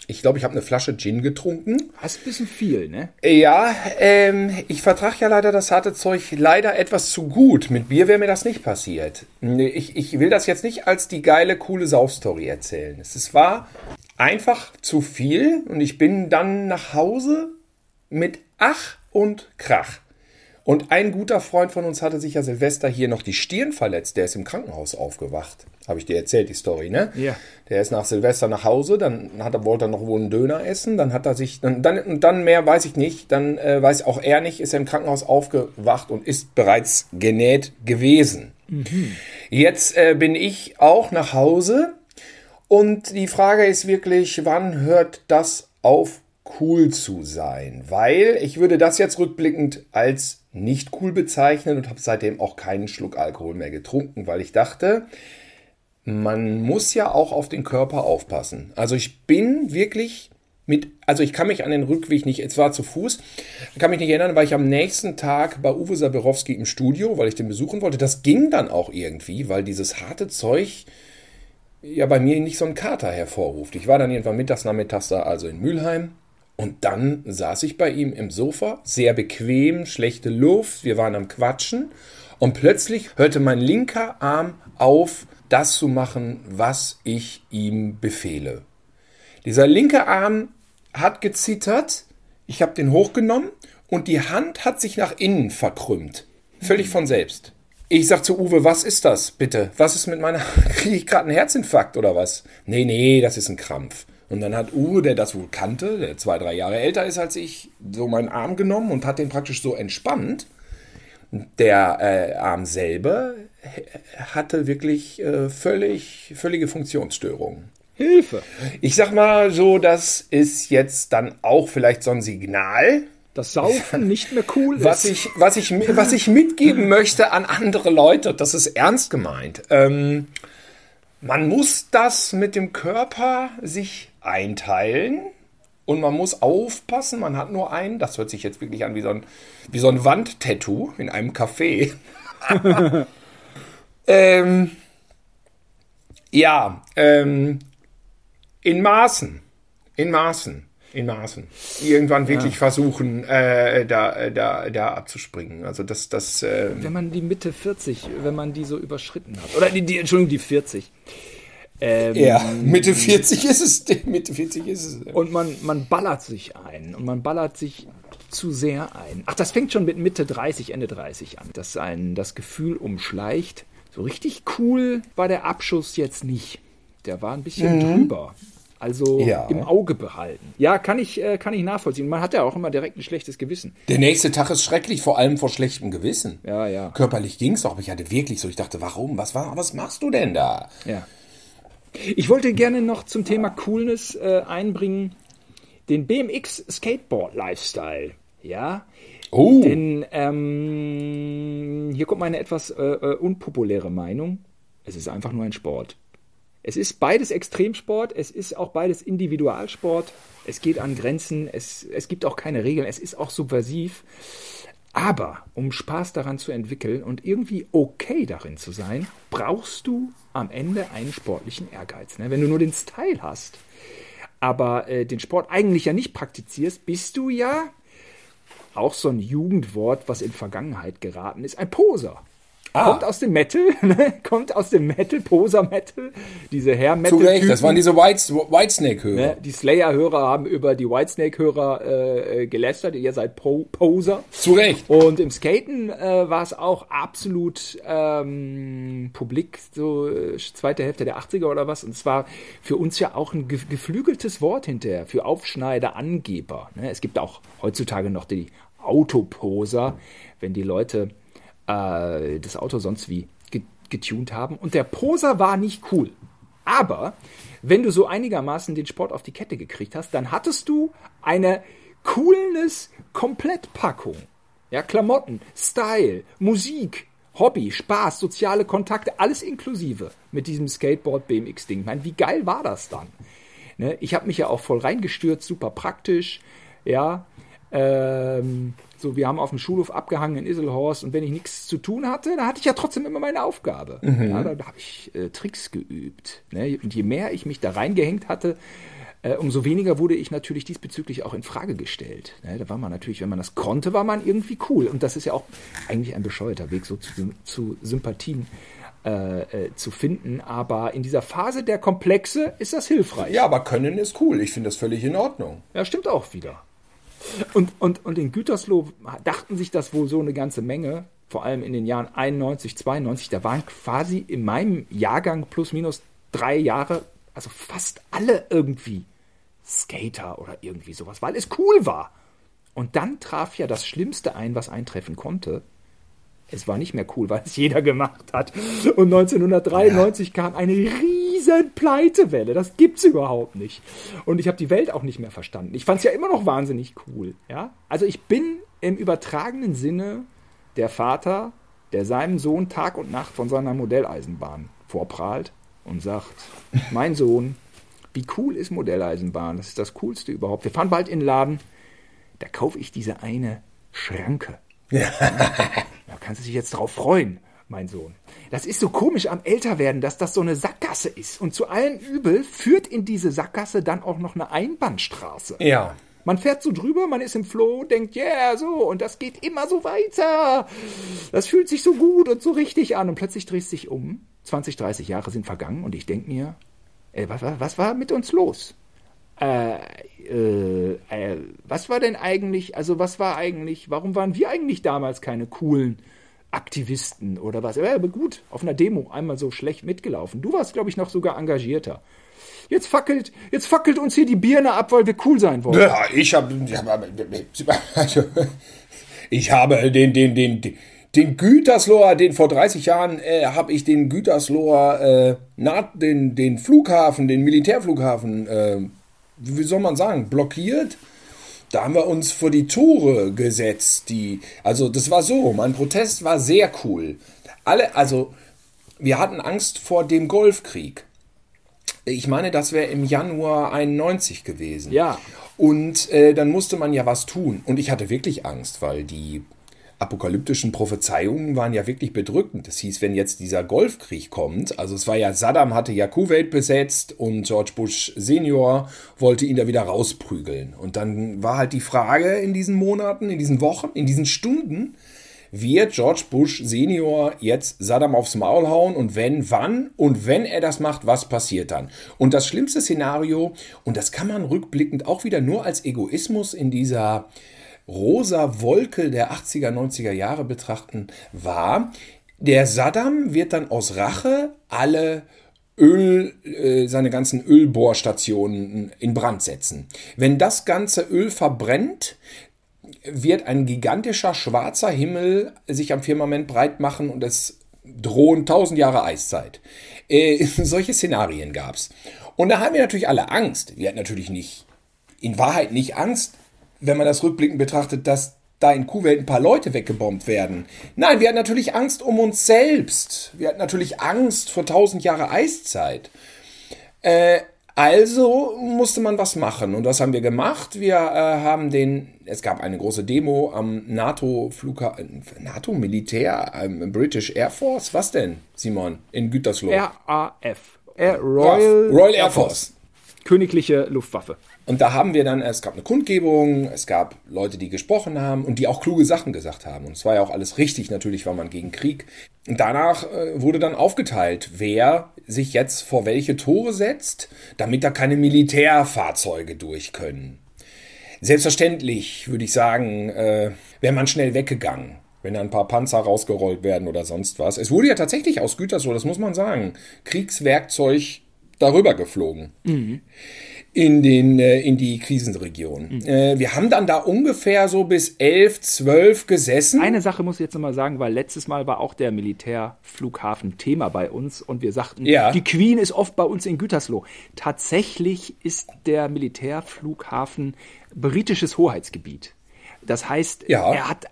Ich glaube, ich habe eine Flasche Gin getrunken. Hast ein bisschen viel, ne? Ja, ähm, ich vertrage ja leider das harte Zeug leider etwas zu gut. Mit Bier wäre mir das nicht passiert. Ich, ich will das jetzt nicht als die geile, coole Saufstory erzählen. Es war einfach zu viel und ich bin dann nach Hause mit Ach und Krach. Und ein guter Freund von uns hatte sich ja Silvester hier noch die Stirn verletzt. Der ist im Krankenhaus aufgewacht. Habe ich dir erzählt, die Story, ne? Ja. Der ist nach Silvester nach Hause, dann hat er, wollte er noch wohl einen Döner essen, dann hat er sich, dann, dann, dann mehr weiß ich nicht, dann äh, weiß auch er nicht, ist er im Krankenhaus aufgewacht und ist bereits genäht gewesen. Mhm. Jetzt äh, bin ich auch nach Hause und die Frage ist wirklich, wann hört das auf cool zu sein, weil ich würde das jetzt rückblickend als nicht cool bezeichnen und habe seitdem auch keinen Schluck Alkohol mehr getrunken, weil ich dachte, man muss ja auch auf den Körper aufpassen. Also ich bin wirklich mit, also ich kann mich an den Rückweg nicht, es war zu Fuß, kann mich nicht erinnern, weil ich am nächsten Tag bei Uwe Sabirowski im Studio, weil ich den besuchen wollte. Das ging dann auch irgendwie, weil dieses harte Zeug ja bei mir nicht so einen Kater hervorruft. Ich war dann irgendwann mittags, nachmittags da also in Mülheim und dann saß ich bei ihm im Sofa, sehr bequem, schlechte Luft, wir waren am Quatschen und plötzlich hörte mein linker Arm auf, das zu machen, was ich ihm befehle. Dieser linke Arm hat gezittert, ich habe den hochgenommen und die Hand hat sich nach innen verkrümmt. Völlig von selbst. Ich sag zu Uwe, was ist das bitte? Was ist mit meiner. Kriege ich gerade einen Herzinfarkt oder was? Nee, nee, das ist ein Krampf. Und dann hat Uwe, der das wohl kannte, der zwei, drei Jahre älter ist als ich, so meinen Arm genommen und hat den praktisch so entspannt. Der äh, Arm selber hatte wirklich äh, völlig, völlige Funktionsstörungen. Hilfe! Ich sag mal so, das ist jetzt dann auch vielleicht so ein Signal, dass Saufen nicht mehr cool ist. Was ich, was ich, was ich mitgeben möchte an andere Leute, das ist ernst gemeint. Ähm, man muss das mit dem Körper sich einteilen und man muss aufpassen, man hat nur einen. Das hört sich jetzt wirklich an wie so ein, wie so ein Wandtattoo in einem Café. ähm, ja, ähm, in Maßen. In Maßen. In Maßen. Irgendwann wirklich ja. versuchen, äh, da, da, da abzuspringen. Also das, das. Äh wenn man die Mitte 40, wenn man die so überschritten hat. Oder die, die Entschuldigung, die 40. Ähm, ja, Mitte 40 ist es. Mitte 40 ist es. Und man, man ballert sich ein. Und man ballert sich zu sehr ein. Ach, das fängt schon mit Mitte 30, Ende 30 an. Dass einen das Gefühl umschleicht. So richtig cool war der Abschuss jetzt nicht. Der war ein bisschen mhm. drüber. Also ja. im Auge behalten. Ja, kann ich, äh, kann ich nachvollziehen. Man hat ja auch immer direkt ein schlechtes Gewissen. Der nächste Tag ist schrecklich, vor allem vor schlechtem Gewissen. Ja, ja. Körperlich ging es auch, aber ich hatte wirklich so, ich dachte, warum? Was war, was machst du denn da? Ja. Ich wollte gerne noch zum Thema Coolness äh, einbringen, den BMX Skateboard Lifestyle. Ja. Oh. Denn ähm, hier kommt meine etwas äh, äh unpopuläre Meinung. Es ist einfach nur ein Sport. Es ist beides Extremsport, es ist auch beides Individualsport. Es geht an Grenzen, es, es gibt auch keine Regeln, es ist auch subversiv. Aber um Spaß daran zu entwickeln und irgendwie okay darin zu sein, brauchst du am Ende einen sportlichen Ehrgeiz. Ne? Wenn du nur den Style hast, aber äh, den Sport eigentlich ja nicht praktizierst, bist du ja auch so ein Jugendwort, was in Vergangenheit geraten ist, ein Poser. Ah. Kommt aus dem Metal, ne? kommt aus dem Metal, Poser-Metal, diese Hair-Metal. Zu Recht, das waren diese White, Whitesnake-Hörer. Ne? Die Slayer-Hörer haben über die Whitesnake-Hörer äh, äh, gelästert, ihr seid po Poser. Zu Recht. Und im Skaten äh, war es auch absolut ähm, publik, so äh, zweite Hälfte der 80er oder was. Und zwar für uns ja auch ein ge geflügeltes Wort hinterher, für Aufschneider, Angeber. Ne? Es gibt auch heutzutage noch die Autoposer, wenn die Leute äh, das Auto sonst wie getunt haben. Und der Poser war nicht cool. Aber wenn du so einigermaßen den Sport auf die Kette gekriegt hast, dann hattest du eine Coolness-Komplettpackung. Ja, Klamotten, Style, Musik, Hobby, Spaß, soziale Kontakte, alles inklusive mit diesem Skateboard-BMX-Ding. Ich meine, wie geil war das dann? Ne? Ich habe mich ja auch voll reingestürzt, super praktisch. Ja, ähm, so, wir haben auf dem Schulhof abgehangen in Iselhorst und wenn ich nichts zu tun hatte, dann hatte ich ja trotzdem immer meine Aufgabe. Mhm. Ja, da, da habe ich äh, Tricks geübt. Ne? Und je mehr ich mich da reingehängt hatte, äh, umso weniger wurde ich natürlich diesbezüglich auch in Frage gestellt. Ne? Da war man natürlich, wenn man das konnte, war man irgendwie cool. Und das ist ja auch eigentlich ein bescheuerter Weg, so zu, zu Sympathien äh, äh, zu finden. Aber in dieser Phase der Komplexe ist das hilfreich. Ja, aber Können ist cool. Ich finde das völlig in Ordnung. Ja, stimmt auch wieder. Und, und, und in Gütersloh dachten sich das wohl so eine ganze Menge, vor allem in den Jahren 91, 92, da waren quasi in meinem Jahrgang plus minus drei Jahre, also fast alle irgendwie Skater oder irgendwie sowas, weil es cool war. Und dann traf ja das Schlimmste ein, was eintreffen konnte. Es war nicht mehr cool, weil es jeder gemacht hat. Und 1993 ja. kam eine riesen Pleitewelle. Das gibt's überhaupt nicht. Und ich habe die Welt auch nicht mehr verstanden. Ich fand's ja immer noch wahnsinnig cool. Ja? Also ich bin im übertragenen Sinne der Vater, der seinem Sohn Tag und Nacht von seiner Modelleisenbahn vorprahlt und sagt, mein Sohn, wie cool ist Modelleisenbahn? Das ist das Coolste überhaupt. Wir fahren bald in den Laden, da kaufe ich diese eine Schranke. Ja. da kannst du dich jetzt drauf freuen, mein Sohn. Das ist so komisch am Älterwerden, dass das so eine Sackgasse ist. Und zu allen Übel führt in diese Sackgasse dann auch noch eine Einbahnstraße. Ja. Man fährt so drüber, man ist im Flow, denkt, ja, yeah, so, und das geht immer so weiter. Das fühlt sich so gut und so richtig an. Und plötzlich drehst du dich um. 20, 30 Jahre sind vergangen und ich denke mir, ey, was, was war mit uns los? Äh, äh, äh, was war denn eigentlich, also was war eigentlich, warum waren wir eigentlich damals keine coolen Aktivisten oder was? Aber gut, auf einer Demo einmal so schlecht mitgelaufen. Du warst, glaube ich, noch sogar engagierter. Jetzt fackelt, jetzt fackelt uns hier die Birne ab, weil wir cool sein wollen. Ja, ich habe, also, ich habe den, den, den, den Gütersloher, den vor 30 Jahren äh, habe ich den Gütersloher, äh, den, den Flughafen, den Militärflughafen, äh, wie soll man sagen, blockiert. Da haben wir uns vor die Tore gesetzt. Die, also das war so, mein Protest war sehr cool. Alle, also wir hatten Angst vor dem Golfkrieg. Ich meine, das wäre im Januar 91 gewesen. Ja. Und äh, dann musste man ja was tun. Und ich hatte wirklich Angst, weil die apokalyptischen Prophezeiungen waren ja wirklich bedrückend. Das hieß, wenn jetzt dieser Golfkrieg kommt, also es war ja, Saddam hatte ja Kuwait besetzt und George Bush Senior wollte ihn da wieder rausprügeln. Und dann war halt die Frage in diesen Monaten, in diesen Wochen, in diesen Stunden, wird George Bush Senior jetzt Saddam aufs Maul hauen und wenn, wann und wenn er das macht, was passiert dann? Und das schlimmste Szenario, und das kann man rückblickend auch wieder nur als Egoismus in dieser rosa Wolke der 80er, 90er Jahre betrachten, war, der Saddam wird dann aus Rache alle Öl, äh, seine ganzen Ölbohrstationen in Brand setzen. Wenn das ganze Öl verbrennt, wird ein gigantischer schwarzer Himmel sich am Firmament breit machen und es drohen tausend Jahre Eiszeit. Äh, solche Szenarien gab es. Und da haben wir natürlich alle Angst. Wir hatten natürlich nicht, in Wahrheit nicht Angst, wenn man das rückblickend betrachtet, dass da in Kuwait ein paar Leute weggebombt werden. Nein, wir hatten natürlich Angst um uns selbst. Wir hatten natürlich Angst vor tausend Jahre Eiszeit. Äh, also musste man was machen und was haben wir gemacht? Wir äh, haben den, es gab eine große Demo am NATO-Flughafen, NATO-Militär, ähm, British Air Force, was denn, Simon, in Gütersloh? RAF, Royal, Royal Air Force. Königliche Luftwaffe. Und da haben wir dann, es gab eine Kundgebung, es gab Leute, die gesprochen haben und die auch kluge Sachen gesagt haben. Und es war ja auch alles richtig, natürlich war man gegen Krieg. Und danach äh, wurde dann aufgeteilt, wer sich jetzt vor welche Tore setzt, damit da keine Militärfahrzeuge durch können. Selbstverständlich würde ich sagen, äh, wäre man schnell weggegangen wenn da ein paar Panzer rausgerollt werden oder sonst was. Es wurde ja tatsächlich aus Gütersloh, das muss man sagen, Kriegswerkzeug darüber geflogen. Mhm in, den, äh, in die Krisenregion. Mhm. Äh, wir haben dann da ungefähr so bis 11, 12 gesessen. Eine Sache muss ich jetzt nochmal sagen, weil letztes Mal war auch der Militärflughafen Thema bei uns und wir sagten, ja. die Queen ist oft bei uns in Gütersloh. Tatsächlich ist der Militärflughafen britisches Hoheitsgebiet. Das heißt, ja. er hat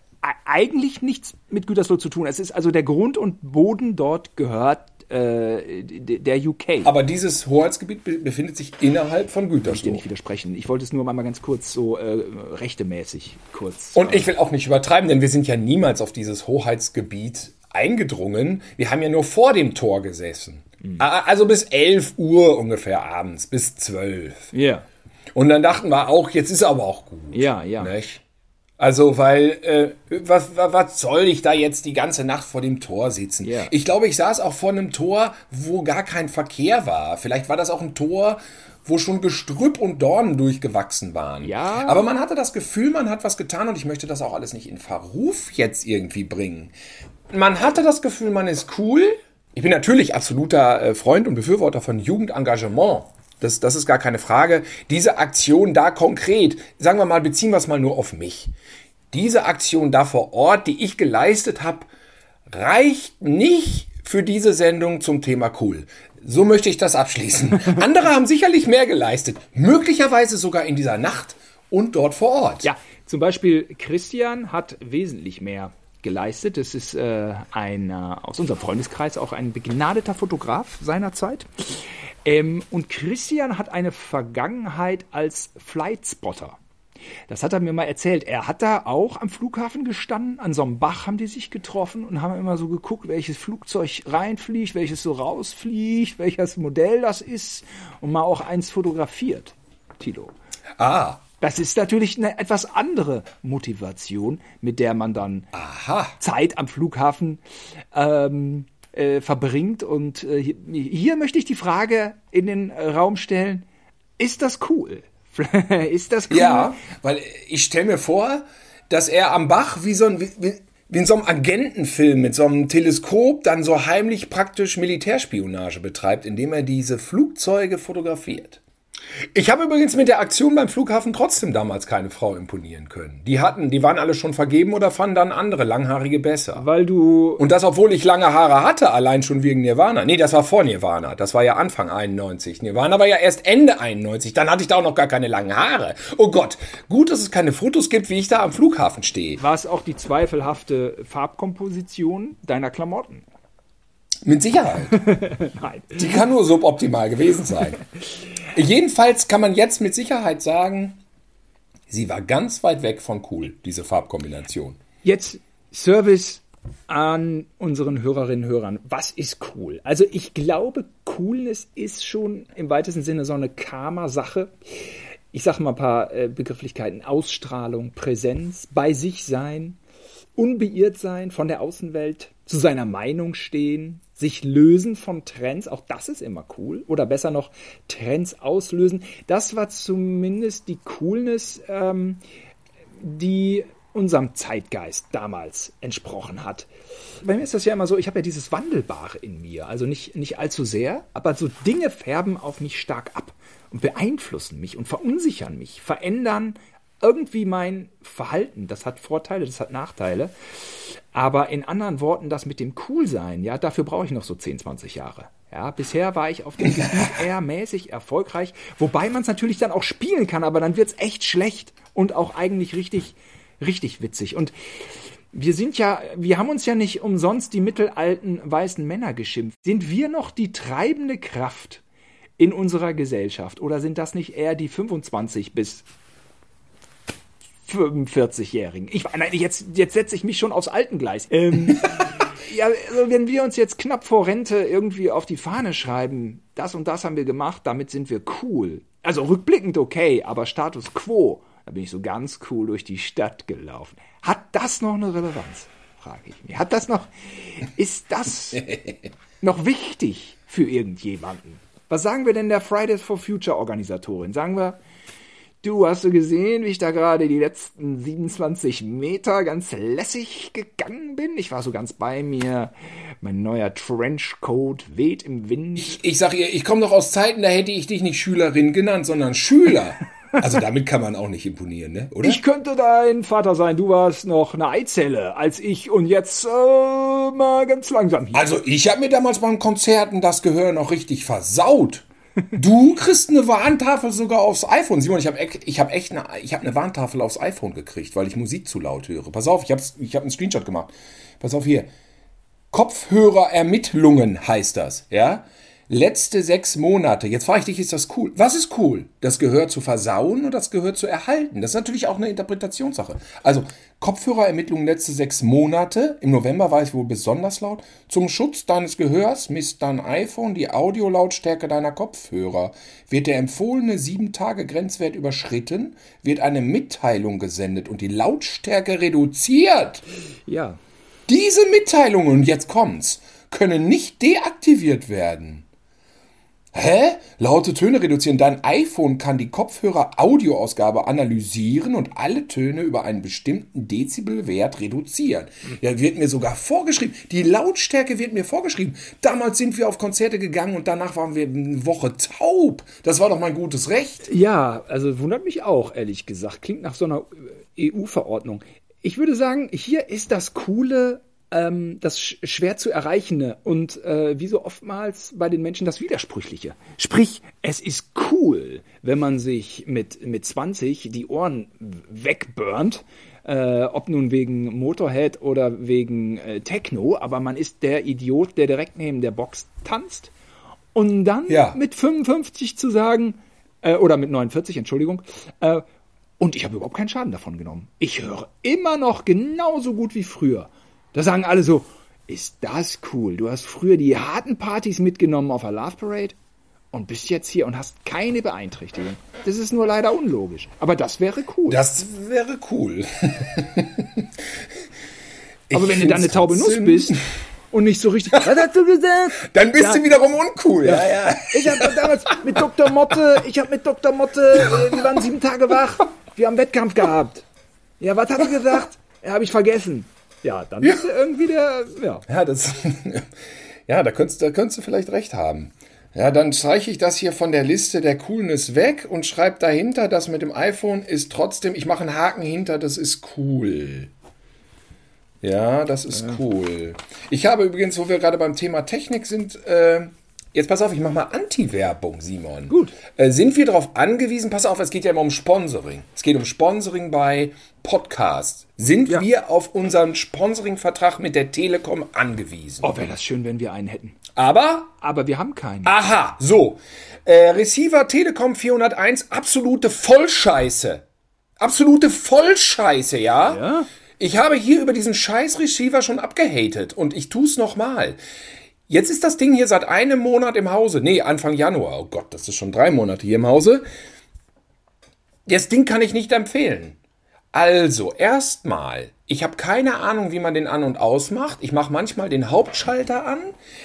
eigentlich nichts mit Gütersloh zu tun. Es ist also der Grund und Boden dort gehört äh, der UK. Aber dieses Hoheitsgebiet befindet sich innerhalb von Gütersloh. Ich dir nicht widersprechen. Ich wollte es nur mal ganz kurz so äh, rechtemäßig kurz. Und ich will auch nicht übertreiben, denn wir sind ja niemals auf dieses Hoheitsgebiet eingedrungen. Wir haben ja nur vor dem Tor gesessen. Mhm. Also bis 11 Uhr ungefähr abends, bis 12. Ja. Yeah. Und dann dachten wir auch, jetzt ist aber auch gut. Ja, ja. Nicht? Also, weil, äh, was, was soll ich da jetzt die ganze Nacht vor dem Tor sitzen? Yeah. Ich glaube, ich saß auch vor einem Tor, wo gar kein Verkehr war. Vielleicht war das auch ein Tor, wo schon Gestrüpp und Dornen durchgewachsen waren. Ja. Aber man hatte das Gefühl, man hat was getan und ich möchte das auch alles nicht in Verruf jetzt irgendwie bringen. Man hatte das Gefühl, man ist cool. Ich bin natürlich absoluter äh, Freund und Befürworter von Jugendengagement. Das, das ist gar keine Frage. Diese Aktion da konkret, sagen wir mal, beziehen wir es mal nur auf mich. Diese Aktion da vor Ort, die ich geleistet habe, reicht nicht für diese Sendung zum Thema cool. So möchte ich das abschließen. Andere haben sicherlich mehr geleistet, möglicherweise sogar in dieser Nacht und dort vor Ort. Ja, zum Beispiel Christian hat wesentlich mehr geleistet. Das ist äh, ein, aus unserem Freundeskreis auch ein begnadeter Fotograf seiner Zeit. Ähm, und Christian hat eine Vergangenheit als Flightspotter. Das hat er mir mal erzählt. Er hat da auch am Flughafen gestanden, an so einem Bach haben die sich getroffen und haben immer so geguckt, welches Flugzeug reinfliegt, welches so rausfliegt, welches Modell das ist und mal auch eins fotografiert. Tilo. Ah. Das ist natürlich eine etwas andere Motivation, mit der man dann Aha. Zeit am Flughafen ähm, äh, verbringt. Und äh, hier, möchte ich die Frage in den Raum stellen, ist das cool? ist das cool? Ja, weil ich stelle mir vor, dass er am Bach wie so ein, wie, wie in so einem Agentenfilm mit so einem Teleskop dann so heimlich praktisch Militärspionage betreibt, indem er diese Flugzeuge fotografiert. Ich habe übrigens mit der Aktion beim Flughafen trotzdem damals keine Frau imponieren können. Die hatten, die waren alle schon vergeben oder fanden dann andere Langhaarige besser. Weil du. Und das, obwohl ich lange Haare hatte, allein schon wegen Nirvana. Nee, das war vor Nirvana. Das war ja Anfang 91. Nirvana war ja erst Ende 91. Dann hatte ich da auch noch gar keine langen Haare. Oh Gott. Gut, dass es keine Fotos gibt, wie ich da am Flughafen stehe. War es auch die zweifelhafte Farbkomposition deiner Klamotten? Mit Sicherheit. Nein. Die kann nur suboptimal gewesen sein. Jedenfalls kann man jetzt mit Sicherheit sagen, sie war ganz weit weg von cool, diese Farbkombination. Jetzt Service an unseren Hörerinnen und Hörern. Was ist cool? Also ich glaube, Coolness ist schon im weitesten Sinne so eine Karma-Sache. Ich sage mal ein paar äh, Begrifflichkeiten. Ausstrahlung, Präsenz, bei sich sein, unbeirrt sein von der Außenwelt, zu seiner Meinung stehen, sich lösen von Trends, auch das ist immer cool. Oder besser noch, Trends auslösen. Das war zumindest die Coolness, ähm, die unserem Zeitgeist damals entsprochen hat. Bei mir ist das ja immer so, ich habe ja dieses Wandelbare in mir, also nicht, nicht allzu sehr, aber so Dinge färben auf mich stark ab und beeinflussen mich und verunsichern mich, verändern irgendwie mein Verhalten. Das hat Vorteile, das hat Nachteile. Aber in anderen Worten, das mit dem Coolsein, ja, dafür brauche ich noch so 10, 20 Jahre. Ja, bisher war ich auf dem Gebiet eher mäßig erfolgreich, wobei man es natürlich dann auch spielen kann, aber dann wird es echt schlecht und auch eigentlich richtig, richtig witzig. Und wir sind ja, wir haben uns ja nicht umsonst die mittelalten weißen Männer geschimpft. Sind wir noch die treibende Kraft in unserer Gesellschaft oder sind das nicht eher die 25 bis 45-Jährigen. Ich nein, jetzt, jetzt setze ich mich schon aufs Altengleis. Ähm, ja, also wenn wir uns jetzt knapp vor Rente irgendwie auf die Fahne schreiben, das und das haben wir gemacht, damit sind wir cool. Also rückblickend okay, aber Status quo, da bin ich so ganz cool durch die Stadt gelaufen. Hat das noch eine Relevanz? Frage ich mich. Hat das noch, ist das noch wichtig für irgendjemanden? Was sagen wir denn der Fridays for Future Organisatorin? Sagen wir, Du hast du gesehen, wie ich da gerade die letzten 27 Meter ganz lässig gegangen bin? Ich war so ganz bei mir. Mein neuer Trenchcoat weht im Wind. Ich, ich sag ihr, ich komme doch aus Zeiten, da hätte ich dich nicht Schülerin genannt, sondern Schüler. Also damit kann man auch nicht imponieren, ne? Oder? Ich könnte dein Vater sein. Du warst noch eine Eizelle als ich und jetzt äh, mal ganz langsam hier. Also ich habe mir damals beim Konzerten das Gehör noch richtig versaut. Du kriegst eine Warntafel sogar aufs iPhone. Simon, ich habe ich hab echt eine, ich hab eine Warntafel aufs iPhone gekriegt, weil ich Musik zu laut höre. Pass auf, ich habe ich hab einen Screenshot gemacht. Pass auf hier. Kopfhörerermittlungen heißt das, ja? Letzte sechs Monate. Jetzt frage ich dich, ist das cool? Was ist cool? Das Gehör zu versauen oder das Gehör zu erhalten? Das ist natürlich auch eine Interpretationssache. Also Kopfhörerermittlungen letzte sechs Monate. Im November war es wohl besonders laut. Zum Schutz deines Gehörs misst dein iPhone die Audiolautstärke deiner Kopfhörer. Wird der empfohlene sieben Tage Grenzwert überschritten, wird eine Mitteilung gesendet und die Lautstärke reduziert. Ja. Diese Mitteilungen, jetzt kommt's, können nicht deaktiviert werden. Hä? Laute Töne reduzieren. Dein iPhone kann die Kopfhörer-Audioausgabe analysieren und alle Töne über einen bestimmten Dezibelwert reduzieren. Ja, wird mir sogar vorgeschrieben. Die Lautstärke wird mir vorgeschrieben. Damals sind wir auf Konzerte gegangen und danach waren wir eine Woche taub. Das war doch mein gutes Recht. Ja, also wundert mich auch, ehrlich gesagt. Klingt nach so einer EU-Verordnung. Ich würde sagen, hier ist das Coole ähm, das sch schwer zu erreichende und äh, wie so oftmals bei den Menschen das Widersprüchliche. Sprich, es ist cool, wenn man sich mit, mit 20 die Ohren wegburnt, äh, ob nun wegen Motorhead oder wegen äh, Techno, aber man ist der Idiot, der direkt neben der Box tanzt. Und dann Ja. mit 55 zu sagen, äh, oder mit 49, Entschuldigung, äh, und ich habe überhaupt keinen Schaden davon genommen. Ich höre immer noch genauso gut wie früher. Da sagen alle so, ist das cool? Du hast früher die harten Partys mitgenommen auf der Love Parade und bist jetzt hier und hast keine Beeinträchtigung. Das ist nur leider unlogisch. Aber das wäre cool. Das wäre cool. Aber wenn du dann eine taube Nuss bist und nicht so richtig, was hast du gesagt? Dann bist Ja. du wiederum uncool. Ja, ja. Ich habe damals mit Dr. Motte, ich habe mit Dr. Motte, wir waren sieben Tage wach, wir haben Wettkampf gehabt. Ja, was hat er gesagt? Ja, habe ich vergessen. Ja, dann ist er irgendwie der, ja. Ja, das, ja da, könntest, da könntest du vielleicht recht haben. Ja, dann streiche ich das hier von der Liste der Coolness weg und schreibe dahinter, das mit dem iPhone ist trotzdem, ich mache einen Haken hinter, das ist cool. Ja, das ist cool. Ich habe übrigens, wo wir gerade beim Thema Technik sind, äh, jetzt pass auf, ich mache mal Anti-Werbung, Simon. Gut. Äh, sind wir darauf angewiesen, pass auf, es geht ja immer um Sponsoring. Es geht um Sponsoring bei Podcasts. Sind Ja. wir auf unseren Sponsoring-Vertrag mit der Telekom angewiesen? Oh, wäre das schön, wenn wir einen hätten. Aber, Aber wir haben keinen. aha, so. Äh, Receiver Telekom 401, absolute Vollscheiße. Absolute Vollscheiße, ja? Ja. Ich habe hier über diesen scheiß Receiver schon abgehatet und ich tu's nochmal. Jetzt ist das Ding hier seit einem Monat im Hause. Nee, Anfang Januar. Oh Gott, das ist schon drei Monate hier im Hause. Das Ding kann ich nicht empfehlen. Also, erstmal, ich habe keine Ahnung, wie man den an- und ausmacht. Ich mache manchmal den Hauptschalter an,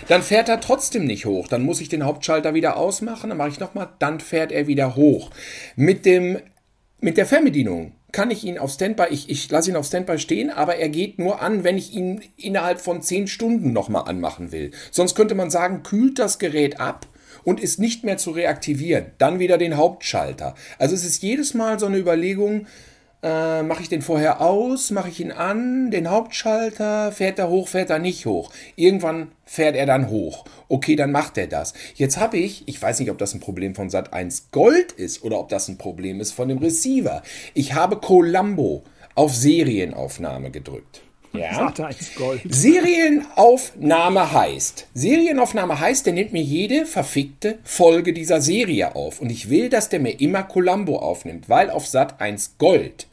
dann fährt er trotzdem nicht hoch. Dann muss ich den Hauptschalter wieder ausmachen, dann mache ich nochmal, dann fährt er wieder hoch. Mit dem mit der Fernbedienung kann ich ihn auf Standby, ich, ich lasse ihn auf Standby stehen, aber er geht nur an, wenn ich ihn innerhalb von 10 Stunden nochmal anmachen will. Sonst könnte man sagen, kühlt das Gerät ab und ist nicht mehr zu reaktivieren. Dann wieder den Hauptschalter. Also es ist jedes Mal so eine Überlegung, äh, mache ich den vorher aus, mache ich ihn an, den Hauptschalter, fährt er hoch, fährt er nicht hoch. Irgendwann fährt er dann hoch. Okay, dann macht er das. Jetzt habe ich, ich weiß nicht, ob das ein Problem von Sat 1 Gold ist oder ob das ein Problem ist von dem Receiver. Ich habe Columbo auf Serienaufnahme gedrückt. Ja. Sat 1 Gold. Serienaufnahme heißt, Serienaufnahme heißt, der nimmt mir jede verfickte Folge dieser Serie auf. Und ich will, dass der mir immer Columbo aufnimmt, weil auf Sat 1 Gold.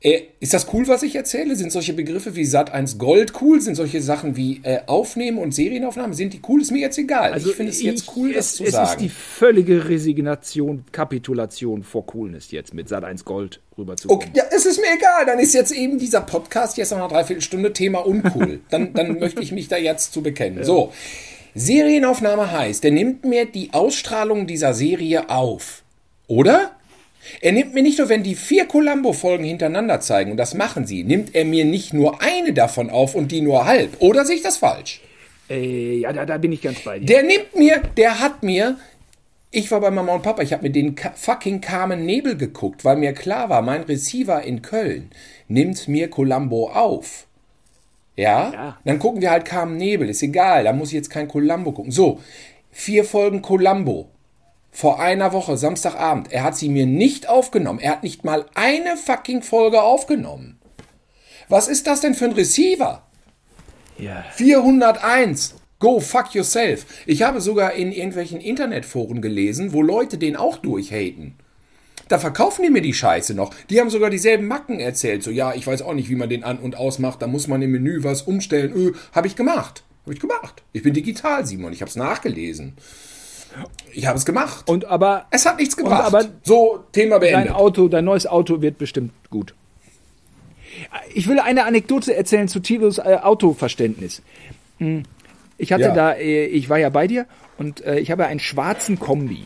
Äh, ist das cool, was ich erzähle? Sind solche Begriffe wie Sat 1 Gold cool? Sind solche Sachen wie äh, Aufnehmen und Serienaufnahme, sind die cool? Ist mir jetzt egal. ich finde es jetzt cool, das es, zu es sagen. ist die völlige Resignation, Kapitulation vor Coolness jetzt mit Sat 1 Gold rüberzukommen. Okay, ja, es ist mir egal. Dann ist jetzt eben dieser Podcast jetzt noch eine Dreiviertelstunde Thema uncool. Dann, dann möchte ich mich da jetzt zu bekennen. So. Serienaufnahme heißt, er nimmt mir die Ausstrahlung dieser Serie auf. Oder? Er nimmt mir nicht nur, wenn die vier Columbo-Folgen hintereinander zeigen, und das machen sie, nimmt er mir nicht nur eine davon auf und die nur halb. Oder sehe ich das falsch? Äh, ja, da, da bin ich ganz bei dir. Der nimmt mir, der hat mir. Ich war bei Mama und Papa, ich habe mir den fucking Carmen Nebel geguckt, weil mir klar war, mein Receiver in Köln nimmt mir Columbo auf. Ja? Ja. Dann gucken wir halt Carmen Nebel, ist egal, da muss ich jetzt kein Columbo gucken. So, vier Folgen Columbo. Vor einer Woche, Samstagabend. Er hat sie mir nicht aufgenommen. Er hat nicht mal eine fucking Folge aufgenommen. Was ist das denn für ein Receiver? ja. 401. Go fuck yourself. Ich habe sogar in irgendwelchen Internetforen gelesen, wo Leute den auch durchhaten. Da verkaufen die mir die Scheiße noch. Die haben sogar dieselben Macken erzählt. So, ja, ich weiß auch nicht, wie man den an- und ausmacht. Da muss man im Menü was umstellen. Öh, habe ich gemacht. Habe ich gemacht. Ich bin digital, Simon. Ich habe es nachgelesen. Ich habe es gemacht. Und aber es hat nichts gebracht. aber so, Thema dein beendet. Auto, dein neues Auto wird bestimmt gut. Ich will eine Anekdote erzählen zu Tilos äh, Autoverständnis. Hm. Ich hatte Ja. da, äh, ich war ja bei dir und äh, ich habe einen schwarzen Kombi.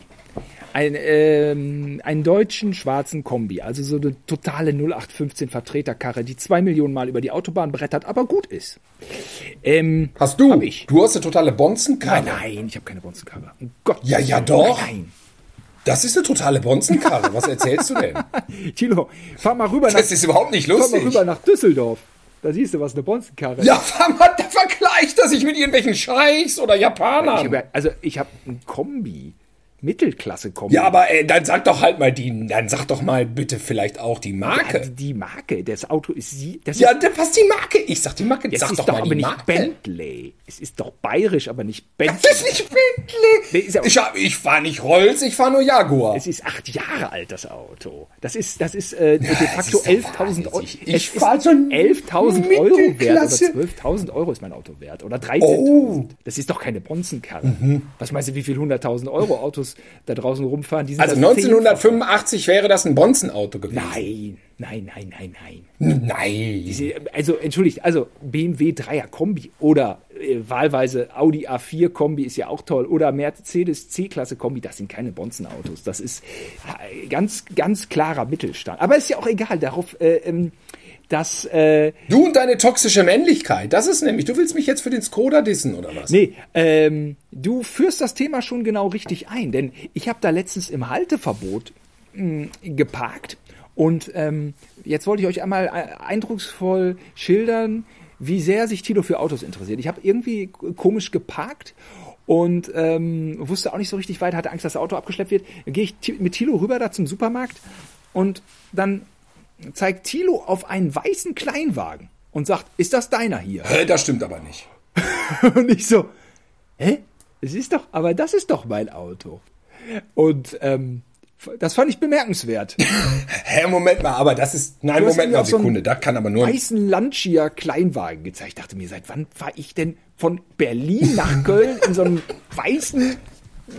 Ein, ähm, einen deutschen schwarzen Kombi, also so eine totale 0815 Vertreterkarre, die zwei Millionen Mal über die Autobahn brettert, aber gut ist. Ähm, Hast du? Ich. Du hast eine totale Bonzenkarre. Nein, nein, ich habe keine Bonzenkarre. Um Gottes Ja, ja, doch. Nein. Das ist eine totale Bonzenkarre. Was erzählst du denn? Tilo, fahr mal rüber nach, Das ist überhaupt nicht fahr mal lustig. rüber nach Düsseldorf. Da siehst du, was eine Bonzenkarre Ja, der vergleicht das sich mit irgendwelchen Scheichs oder Japanern. Ich hab, also ich habe ein Kombi. Mittelklasse kommen. Ja, aber ey, dann sag doch halt mal die, dann sag doch mal bitte vielleicht auch die Marke. Ja, die Marke, das Auto ist sie. Das ja, ist, was die Marke? Ich sag die Marke. Es sag ist doch, doch mal aber die nicht Marke. Bentley. Es ist doch bayerisch, aber nicht Bentley. Das ist nicht Bentley. Nee, ist ja- ich, hab, ich fahr nicht Rolls, ich fahr nur Jaguar. Es ist acht Jahre alt, das Auto. Das ist, das ist äh, de das facto ist doch 11.000 Euro. Ich ist fahr so ein 11.000 Euro wert oder 12.000 Euro ist mein Auto wert oder 13.000. Oh. Das ist doch keine Bonzenkarre. Was meinst du, wie viel 100.000 Euro Autos da draußen rumfahren? Also das 1985 wäre das ein Bonzenauto gewesen. Nein, nein, nein, nein, nein. Nein. Sie- Also, entschuldigt, also BMW 3er Kombi oder äh, wahlweise Audi A4 Kombi ist ja auch toll oder Mercedes C-Klasse Kombi, das sind keine Bonzenautos. Das ist äh, ganz, ganz klarer Mittelstand. Aber ist ja auch egal, darauf, äh, ähm, dass, äh, Du und deine toxische Männlichkeit, das ist nämlich, du willst mich jetzt für den Skoda dissen oder was? nee, ähm, du führst das Thema schon genau richtig ein, denn ich habe da letztens im Halteverbot mh, geparkt und ähm, jetzt wollte ich euch einmal äh, eindrucksvoll schildern, wie sehr sich Tilo für Autos interessiert. Ich habe irgendwie komisch geparkt und ähm, wusste auch nicht so richtig weiter, hatte Angst, dass das Auto abgeschleppt wird. Dann gehe ich mit Tilo rüber da zum Supermarkt und dann zeigt Tilo auf einen weißen Kleinwagen und sagt, ist das deiner hier? Hä, Das stimmt aber nicht. Und ich so, hä? Es ist doch, aber das ist doch mein Auto. Und ähm, das fand ich bemerkenswert. Hä, Moment mal, aber das ist, nein, Moment mal, auch so Sekunde, da kann aber nur, weißen Lancia Kleinwagen gezeigt. Ich dachte mir, seit wann fahre ich denn von Berlin nach Köln in so einem weißen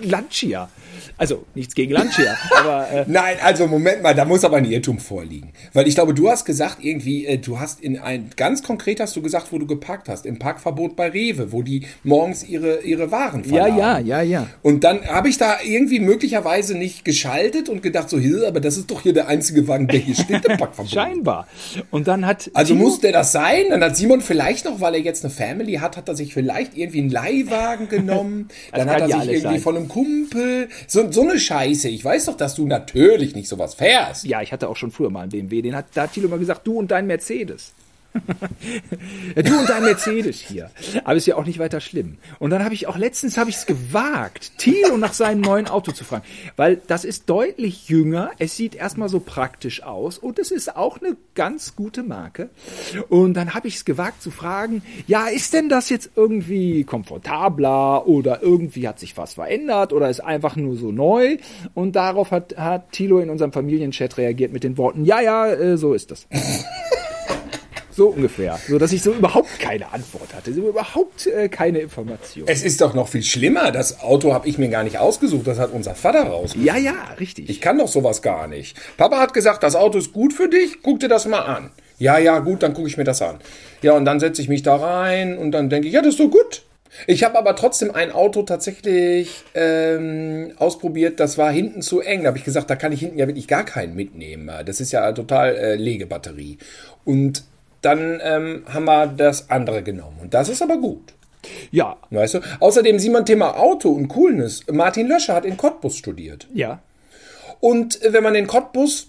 Lancia? Also nichts gegen Lancia, aber äh, Nein, also Moment mal, da muss aber ein Irrtum vorliegen. Weil ich glaube, du hast gesagt, irgendwie, äh, du hast in ein, ganz konkret hast du gesagt, wo du geparkt hast, im Parkverbot bei Rewe, wo die morgens ihre, ihre Waren ja, verladen. ja, ja, ja. Und dann habe ich da irgendwie möglicherweise nicht geschaltet und gedacht so, hier, aber das ist doch hier der einzige Wagen, der hier steht im Parkverbot. Scheinbar. Und dann hat Also Tilo- muss der das sein? Dann hat Simon vielleicht noch, weil er jetzt eine Family hat, hat er sich vielleicht irgendwie einen Leihwagen genommen. Dann hat er ja sich irgendwie sein. von einem Kumpel. So, so eine Scheiße. Ich weiß doch, dass du natürlich nicht sowas fährst. Ja, ich hatte auch schon früher mal einen BMW. Den hat, da hat Thilo mal gesagt, du und dein Mercedes. Du und dein Mercedes hier. Aber ist ja auch nicht weiter schlimm. Und dann habe ich auch letztens habe ich es gewagt, Thilo nach seinem neuen Auto zu fragen, weil das ist deutlich jünger. Es sieht erstmal so praktisch aus und es ist auch eine ganz gute Marke. Und dann habe ich es gewagt zu fragen, ja, ist denn das jetzt irgendwie komfortabler oder irgendwie hat sich was verändert oder ist einfach nur so neu? Und darauf hat, hat Thilo in unserem Familienchat reagiert mit den Worten, ja, ja, äh, so ist das. So ungefähr. So dass ich so überhaupt keine Antwort hatte. So überhaupt äh, keine Information. Es ist doch noch viel schlimmer. Das Auto habe ich mir gar nicht ausgesucht. Das hat unser Vater rausgesucht. Ja, ja, richtig. Ich kann doch sowas gar nicht. Papa hat gesagt, das Auto ist gut für dich, guck dir das mal an. Ja, ja, gut, dann gucke ich mir das an. Ja, und dann setze ich mich da rein und dann denke ich, ja, das ist so gut. Ich habe aber trotzdem ein Auto tatsächlich ähm, ausprobiert, das war hinten zu eng. Da habe ich gesagt, da kann ich hinten ja wirklich gar keinen mitnehmen. Das ist ja total äh, Legebatterie. Und dann ähm, haben wir das andere genommen. Und das ist aber gut. ja, Weißt du? Außerdem, Simon, Thema Auto und Coolness. Martin Löscher hat in Cottbus studiert. ja. Und äh, wenn man in Cottbus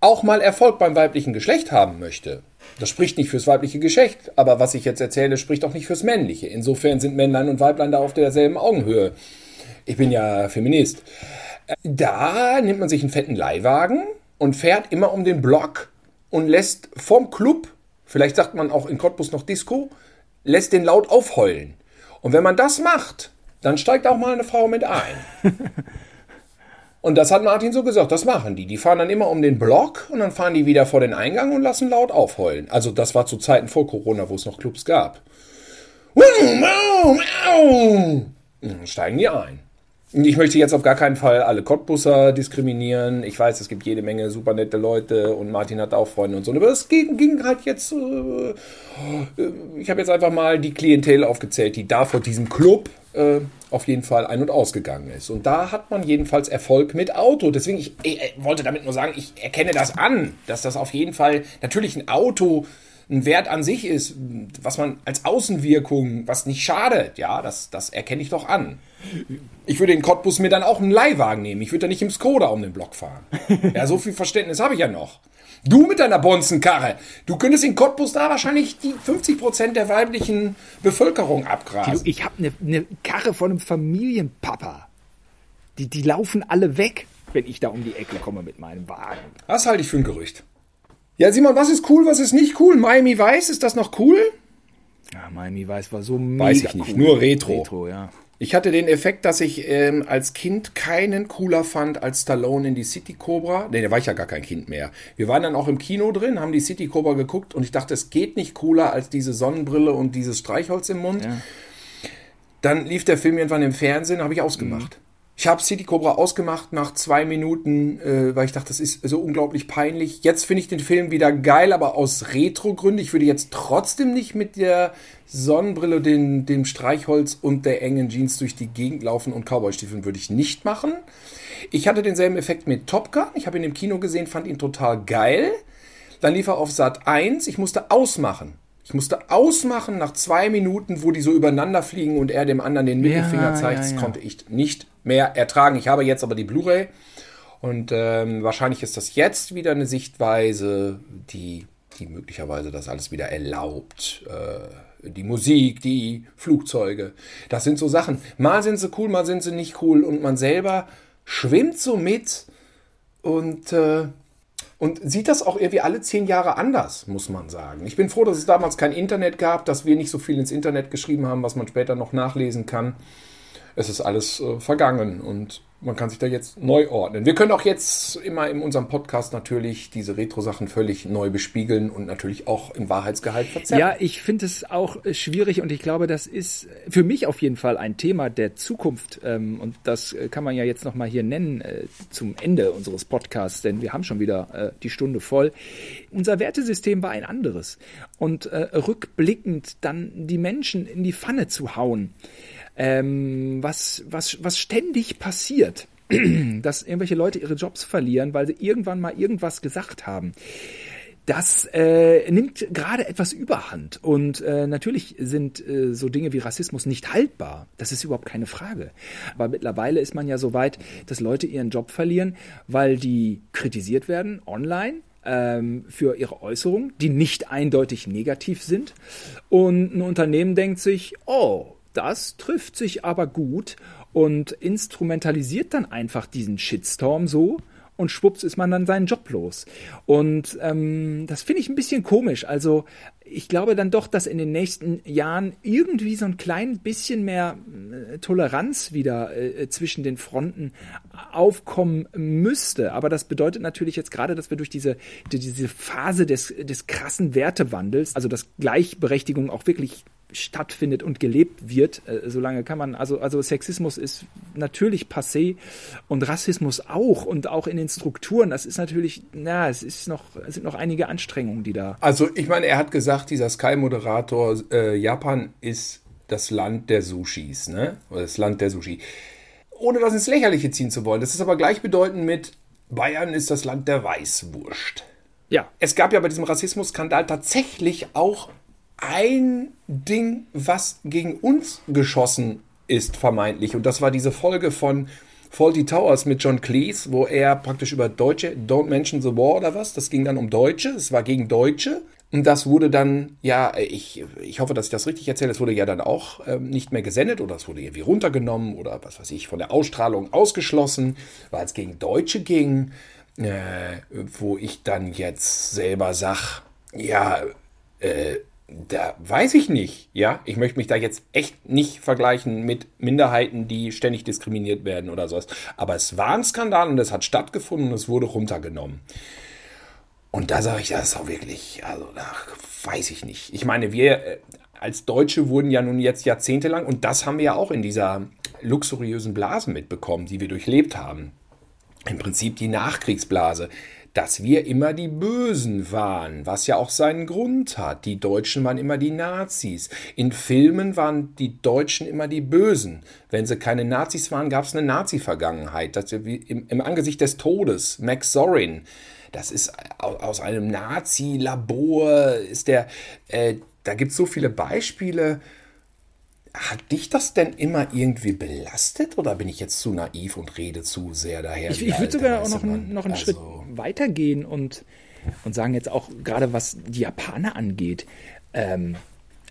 auch mal Erfolg beim weiblichen Geschlecht haben möchte, das spricht nicht fürs weibliche Geschlecht, aber was ich jetzt erzähle, spricht auch nicht fürs männliche. Insofern sind Männlein und Weiblein da auf derselben Augenhöhe. Ich bin ja Feminist. Da nimmt man sich einen fetten Leihwagen und fährt immer um den Block und lässt vom Club, vielleicht sagt man auch in Cottbus noch Disco, lässt den laut aufheulen. Und wenn man das macht, dann steigt auch mal eine Frau mit ein. Und das hat Martin so gesagt, das machen die. Die fahren dann immer um den Block und dann fahren die wieder vor den Eingang und lassen laut aufheulen. Also das war zu Zeiten vor Corona, wo es noch Clubs gab. Dann steigen die ein. Ich möchte jetzt auf gar keinen Fall alle Cottbusser diskriminieren. Ich weiß, es gibt jede Menge super nette Leute und Martin hat auch Freunde und so. Aber es ging, ging halt jetzt. Äh, äh, ich habe jetzt einfach mal die Klientel aufgezählt, die da vor diesem Club äh, auf jeden Fall ein- und ausgegangen ist. Und da hat man jedenfalls Erfolg mit Auto. Deswegen, ich, ich, äh, wollte damit nur sagen, ich erkenne das an, dass das auf jeden Fall natürlich ein Auto ein Wert an sich ist, was man als Außenwirkung, was nicht schadet, ja, das, das erkenne ich doch an. Ich würde in Cottbus mir dann auch einen Leihwagen nehmen. Ich würde da nicht im Skoda um den Block fahren. Ja, so viel Verständnis habe ich ja noch. Du mit deiner Bonzenkarre. Du könntest in Cottbus da wahrscheinlich die 50% der weiblichen Bevölkerung abgrasen. Ich habe eine ne Karre von einem Familienpapa. Die, die laufen alle weg, wenn ich da um die Ecke komme mit meinem Wagen. Das halte ich für ein Gerücht. Ja, Simon, was ist cool, was ist nicht cool? Miami Weiß, ist das noch cool? Ja, Miami Weiß war so mega Weiß ich nicht, cool. nur Retro. Retro, ja. Ich hatte den Effekt, dass ich ähm, als Kind keinen cooler fand als Stallone in die City Cobra. Nee, da war ich ja gar kein Kind mehr. Wir waren dann auch im Kino drin, haben die City Cobra geguckt und ich dachte, es geht nicht cooler als diese Sonnenbrille und dieses Streichholz im Mund. Ja. Dann lief der Film irgendwann im Fernsehen, habe ich ausgemacht. Ich habe City Cobra ausgemacht nach zwei Minuten, äh, weil ich dachte, das ist so unglaublich peinlich. Jetzt finde ich den Film wieder geil, aber aus Retro-Gründen. Ich würde jetzt trotzdem nicht mit der Sonnenbrille, den, dem Streichholz und der engen Jeans durch die Gegend laufen und Cowboy-Stiefeln würde ich nicht machen. Ich hatte denselben Effekt mit Top Gun. Ich habe ihn im Kino gesehen, fand ihn total geil. Dann lief er auf Sat 1. Ich musste ausmachen. Ich musste ausmachen nach zwei Minuten, wo die so übereinander fliegen und er dem anderen den Mittelfinger Ja, zeigt. ja, Das ja. konnte ich nicht mehr ertragen. Ich habe jetzt aber die Blu-ray und ähm, wahrscheinlich ist das jetzt wieder eine Sichtweise, die, die möglicherweise das alles wieder erlaubt. Äh, die Musik, die Flugzeuge, das sind so Sachen. Mal sind sie cool, mal sind sie nicht cool und man selber schwimmt so mit und äh, und sieht das auch irgendwie alle zehn Jahre anders, muss man sagen. Ich bin froh, dass es damals kein Internet gab, dass wir nicht so viel ins Internet geschrieben haben, was man später noch nachlesen kann. Es ist alles äh, vergangen und man kann sich da jetzt neu ordnen. Wir können auch jetzt immer in unserem Podcast natürlich diese Retro-Sachen völlig neu bespiegeln und natürlich auch im Wahrheitsgehalt verzerren. Ja, ich finde es auch äh, schwierig und ich glaube, das ist für mich auf jeden Fall ein Thema der Zukunft ähm, und das äh, kann man ja jetzt nochmal hier nennen äh, zum Ende unseres Podcasts, denn wir haben schon wieder die Stunde voll. Unser Wertesystem war ein anderes und rückblickend dann die Menschen in die Pfanne zu hauen, ähm, was, was, was ständig passiert, dass irgendwelche Leute ihre Jobs verlieren, weil sie irgendwann mal irgendwas gesagt haben das äh, nimmt gerade etwas überhand. Und äh, natürlich sind äh, so Dinge wie Rassismus nicht haltbar. Das ist überhaupt keine Frage. Aber mittlerweile ist man ja so weit, dass Leute ihren Job verlieren, weil die kritisiert werden online ähm, für ihre Äußerungen, die nicht eindeutig negativ sind. Und ein Unternehmen denkt sich, oh, das trifft sich aber gut und instrumentalisiert dann einfach diesen Shitstorm so und schwupps ist man dann seinen Job los. Und ähm, das finde ich ein bisschen komisch. Also ich glaube dann doch, dass in den nächsten Jahren irgendwie so ein klein bisschen mehr äh, Toleranz wieder äh, zwischen den Fronten aufkommen müsste. Aber das bedeutet natürlich jetzt gerade, dass wir durch diese, die- diese Phase des, des krassen Wertewandels, also dass Gleichberechtigung auch wirklich stattfindet und gelebt wird, äh, solange kann man, also, also Sexismus ist natürlich passé und Rassismus auch und auch in den Strukturen, das ist natürlich, na, es ist noch, es sind noch einige Anstrengungen, die da. Also ich meine, er hat gesagt, dieser Sky-Moderator, äh, Japan ist das Land der Sushis, ne? Oder das Land der Sushi. Ohne das ins Lächerliche ziehen zu wollen. Das ist aber gleichbedeutend mit Bayern ist das Land der Weißwurst. Ja, Es gab ja bei diesem Rassismusskandal tatsächlich auch ein Ding, was gegen uns geschossen ist, vermeintlich. Und das war diese Folge von Faulty Towers mit John Cleese, wo er praktisch über Deutsche, Don't Mention the War oder was, das ging dann um Deutsche, es war gegen Deutsche. Und das wurde dann, ja, ich, ich hoffe, dass ich das richtig erzähle, es wurde ja dann auch ähm, nicht mehr gesendet oder es wurde irgendwie runtergenommen oder was weiß ich, von der Ausstrahlung ausgeschlossen, weil es gegen Deutsche ging, äh, wo ich dann jetzt selber sag, ja, äh, da weiß ich nicht, ja. Ich möchte mich da jetzt echt nicht vergleichen mit Minderheiten, die ständig diskriminiert werden oder sowas. Aber es war ein Skandal und es hat stattgefunden und es wurde runtergenommen. Und da sage ich, das ist auch wirklich, also da weiß ich nicht. Ich meine, wir äh, als Deutsche wurden ja nun jetzt jahrzehntelang, und das haben wir ja auch in dieser luxuriösen Blase mitbekommen, die wir durchlebt haben. Im Prinzip die Nachkriegsblase, dass wir immer die Bösen waren, was ja auch seinen Grund hat. Die Deutschen waren immer die Nazis. In Filmen waren die Deutschen immer die Bösen. Wenn sie keine Nazis waren, gab es eine Nazi-Vergangenheit. Im, Im Angesicht des Todes, Max Zorin, das ist au- aus einem Nazi-Labor, ist der, äh, da gibt es so viele Beispiele. Hat dich das denn immer irgendwie belastet oder bin ich jetzt zu naiv und rede zu sehr daher? ich, ich würde sogar auch noch, einen- noch einen Also- Schritt weitergehen und und sagen jetzt auch, gerade was die Japaner angeht, ähm,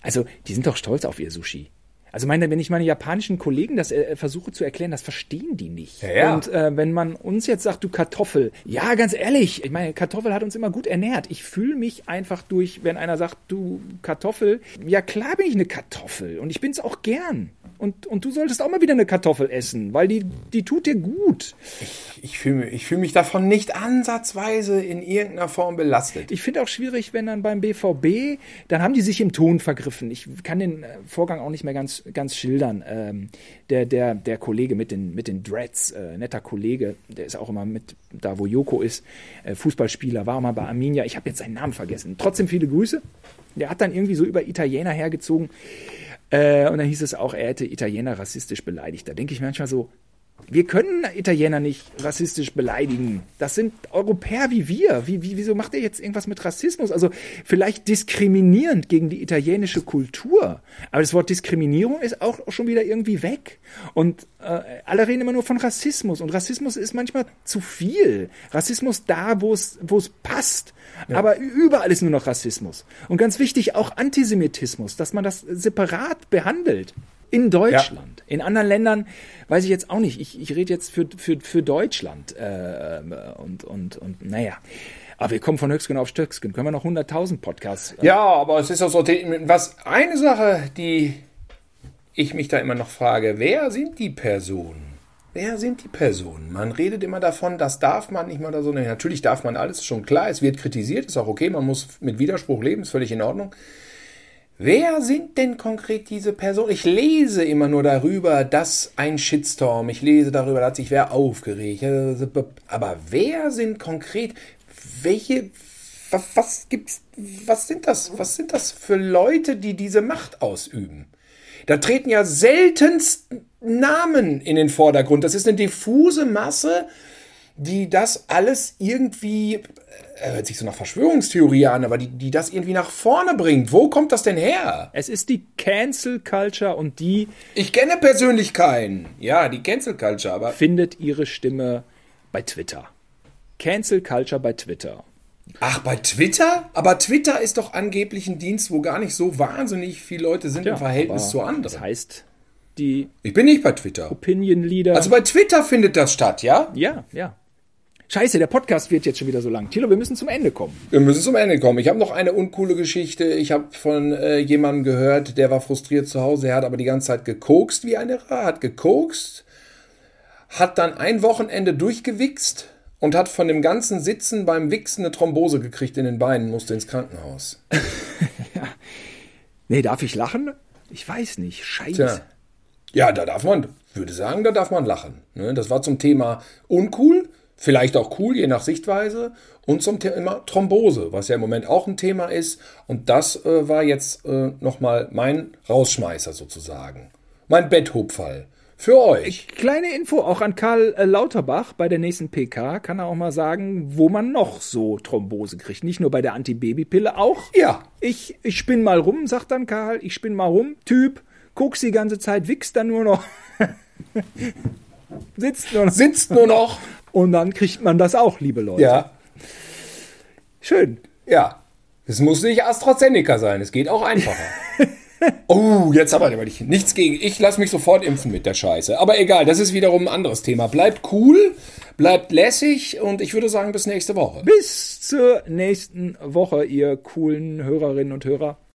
also die sind doch stolz auf ihr Sushi. Also meine, wenn ich meine japanischen Kollegen das äh, versuche zu erklären, das verstehen die nicht. Ja, ja. Und äh, wenn man uns jetzt sagt, du Kartoffel, ja, ganz ehrlich, ich meine, Kartoffel hat uns immer gut ernährt. Ich fühle mich einfach durch, wenn einer sagt, du Kartoffel, ja klar bin ich eine Kartoffel und ich bin es auch gern. Und, und du solltest auch mal wieder eine Kartoffel essen, weil die, die tut dir gut. Ich fühle ich fühl mich davon nicht ansatzweise in irgendeiner Form belastet. Ich finde auch schwierig, wenn dann beim BVB, dann haben die sich im Ton vergriffen. Ich kann den äh, Vorgang auch nicht mehr ganz, ganz schildern. Ähm, der, der, der Kollege mit den, mit den Dreads, äh, netter Kollege, der ist auch immer mit da, wo Joko ist, äh, Fußballspieler, war mal bei Arminia. Ich habe jetzt seinen Namen vergessen. Trotzdem viele Grüße. Der hat dann irgendwie so über Italiener hergezogen. Äh, und dann hieß es auch, er hätte Italiener rassistisch beleidigt. Da denke ich manchmal so, wir können Italiener nicht rassistisch beleidigen. Das sind Europäer wie wir. Wie, wie, wieso macht er jetzt irgendwas mit Rassismus? Also vielleicht diskriminierend gegen die italienische Kultur. Aber das Wort Diskriminierung ist auch schon wieder irgendwie weg. Und äh, alle reden immer nur von Rassismus. Und Rassismus ist manchmal zu viel. Rassismus da, wo es wo es passt. Ja. Aber überall ist nur noch Rassismus. Und ganz wichtig, auch Antisemitismus, dass man das separat behandelt. In Deutschland. Ja. In anderen Ländern weiß ich jetzt auch nicht. Ich, ich rede jetzt für, für, für Deutschland. Äh, und, und, und naja. Aber wir kommen von Höchstgen auf Stöcksken. Können wir noch 100.000 Podcasts? Äh ja, aber es ist auch so. Was eine Sache, die ich mich da immer noch frage: Wer sind die Personen? Wer sind die Personen? Man redet immer davon, das darf man nicht mal oder so. Natürlich darf man alles, schon klar. Es wird kritisiert, ist auch okay. Man muss mit Widerspruch leben, ist völlig in Ordnung. Wer sind denn konkret diese Personen? Ich lese immer nur darüber, dass ein Shitstorm, ich lese darüber, dass sich wer aufgeregt. Aber wer sind konkret, welche, was, gibt's, was sind das, was sind das für Leute, die diese Macht ausüben? Da treten ja seltenst Namen in den Vordergrund. Das ist eine diffuse Masse, die das alles irgendwie hört sich so nach Verschwörungstheorie an, aber die, die das irgendwie nach vorne bringt. Wo kommt das denn her? Es ist die Cancel Culture und die. Ich kenne persönlich keinen. Ja, die Cancel Culture, aber. Findet ihre Stimme bei Twitter. Cancel Culture bei Twitter. Ach, bei Twitter? Aber Twitter ist doch angeblich ein Dienst, wo gar nicht so wahnsinnig viele Leute sind ja, im Verhältnis zu anderen. Das heißt, die. Ich bin nicht bei Twitter. Opinion Leader. Also bei Twitter findet das statt, ja? Ja, ja. Scheiße, der Podcast wird jetzt schon wieder so lang. Thilo, wir müssen zum Ende kommen. Wir müssen zum Ende kommen. Ich habe noch eine uncoole Geschichte. Ich habe von äh, jemandem gehört, der war frustriert zu Hause. Er hat aber die ganze Zeit gekokst wie eine Ra, hat gekokst, hat dann ein Wochenende durchgewichst und hat von dem ganzen Sitzen beim Wichsen eine Thrombose gekriegt in den Beinen, musste ins Krankenhaus. ja. Nee, darf ich lachen? Ich weiß nicht. Scheiße. Tja. Ja, da darf man, würde sagen, da darf man lachen. Ne? Das war zum Thema uncool. Vielleicht auch cool, je nach Sichtweise. Und zum Thema Thrombose, was ja im Moment auch ein Thema ist. Und das äh, war jetzt äh, nochmal mein Rausschmeißer sozusagen. Mein Betthubfall. Für euch. Kleine Info auch an Karl äh, Lauterbach bei der nächsten PK. Kann er auch mal sagen, wo man noch so Thrombose kriegt. Nicht nur bei der Antibabypille, auch. Ja. Ich, ich spinn mal rum, sagt dann Karl. Ich spinn mal rum. Typ, guckst die ganze Zeit, wichst dann nur noch. Sitzt nur noch. Sitzt nur noch. Und dann kriegt man das auch, liebe Leute. Ja. Schön. Ja. Es muss nicht AstraZeneca sein, es geht auch einfacher. oh, jetzt aber nichts gegen. Ich lasse mich sofort impfen mit der Scheiße. Aber egal, das ist wiederum ein anderes Thema. Bleibt cool, bleibt lässig und ich würde sagen, bis nächste Woche. Bis zur nächsten Woche, ihr coolen Hörerinnen und Hörer.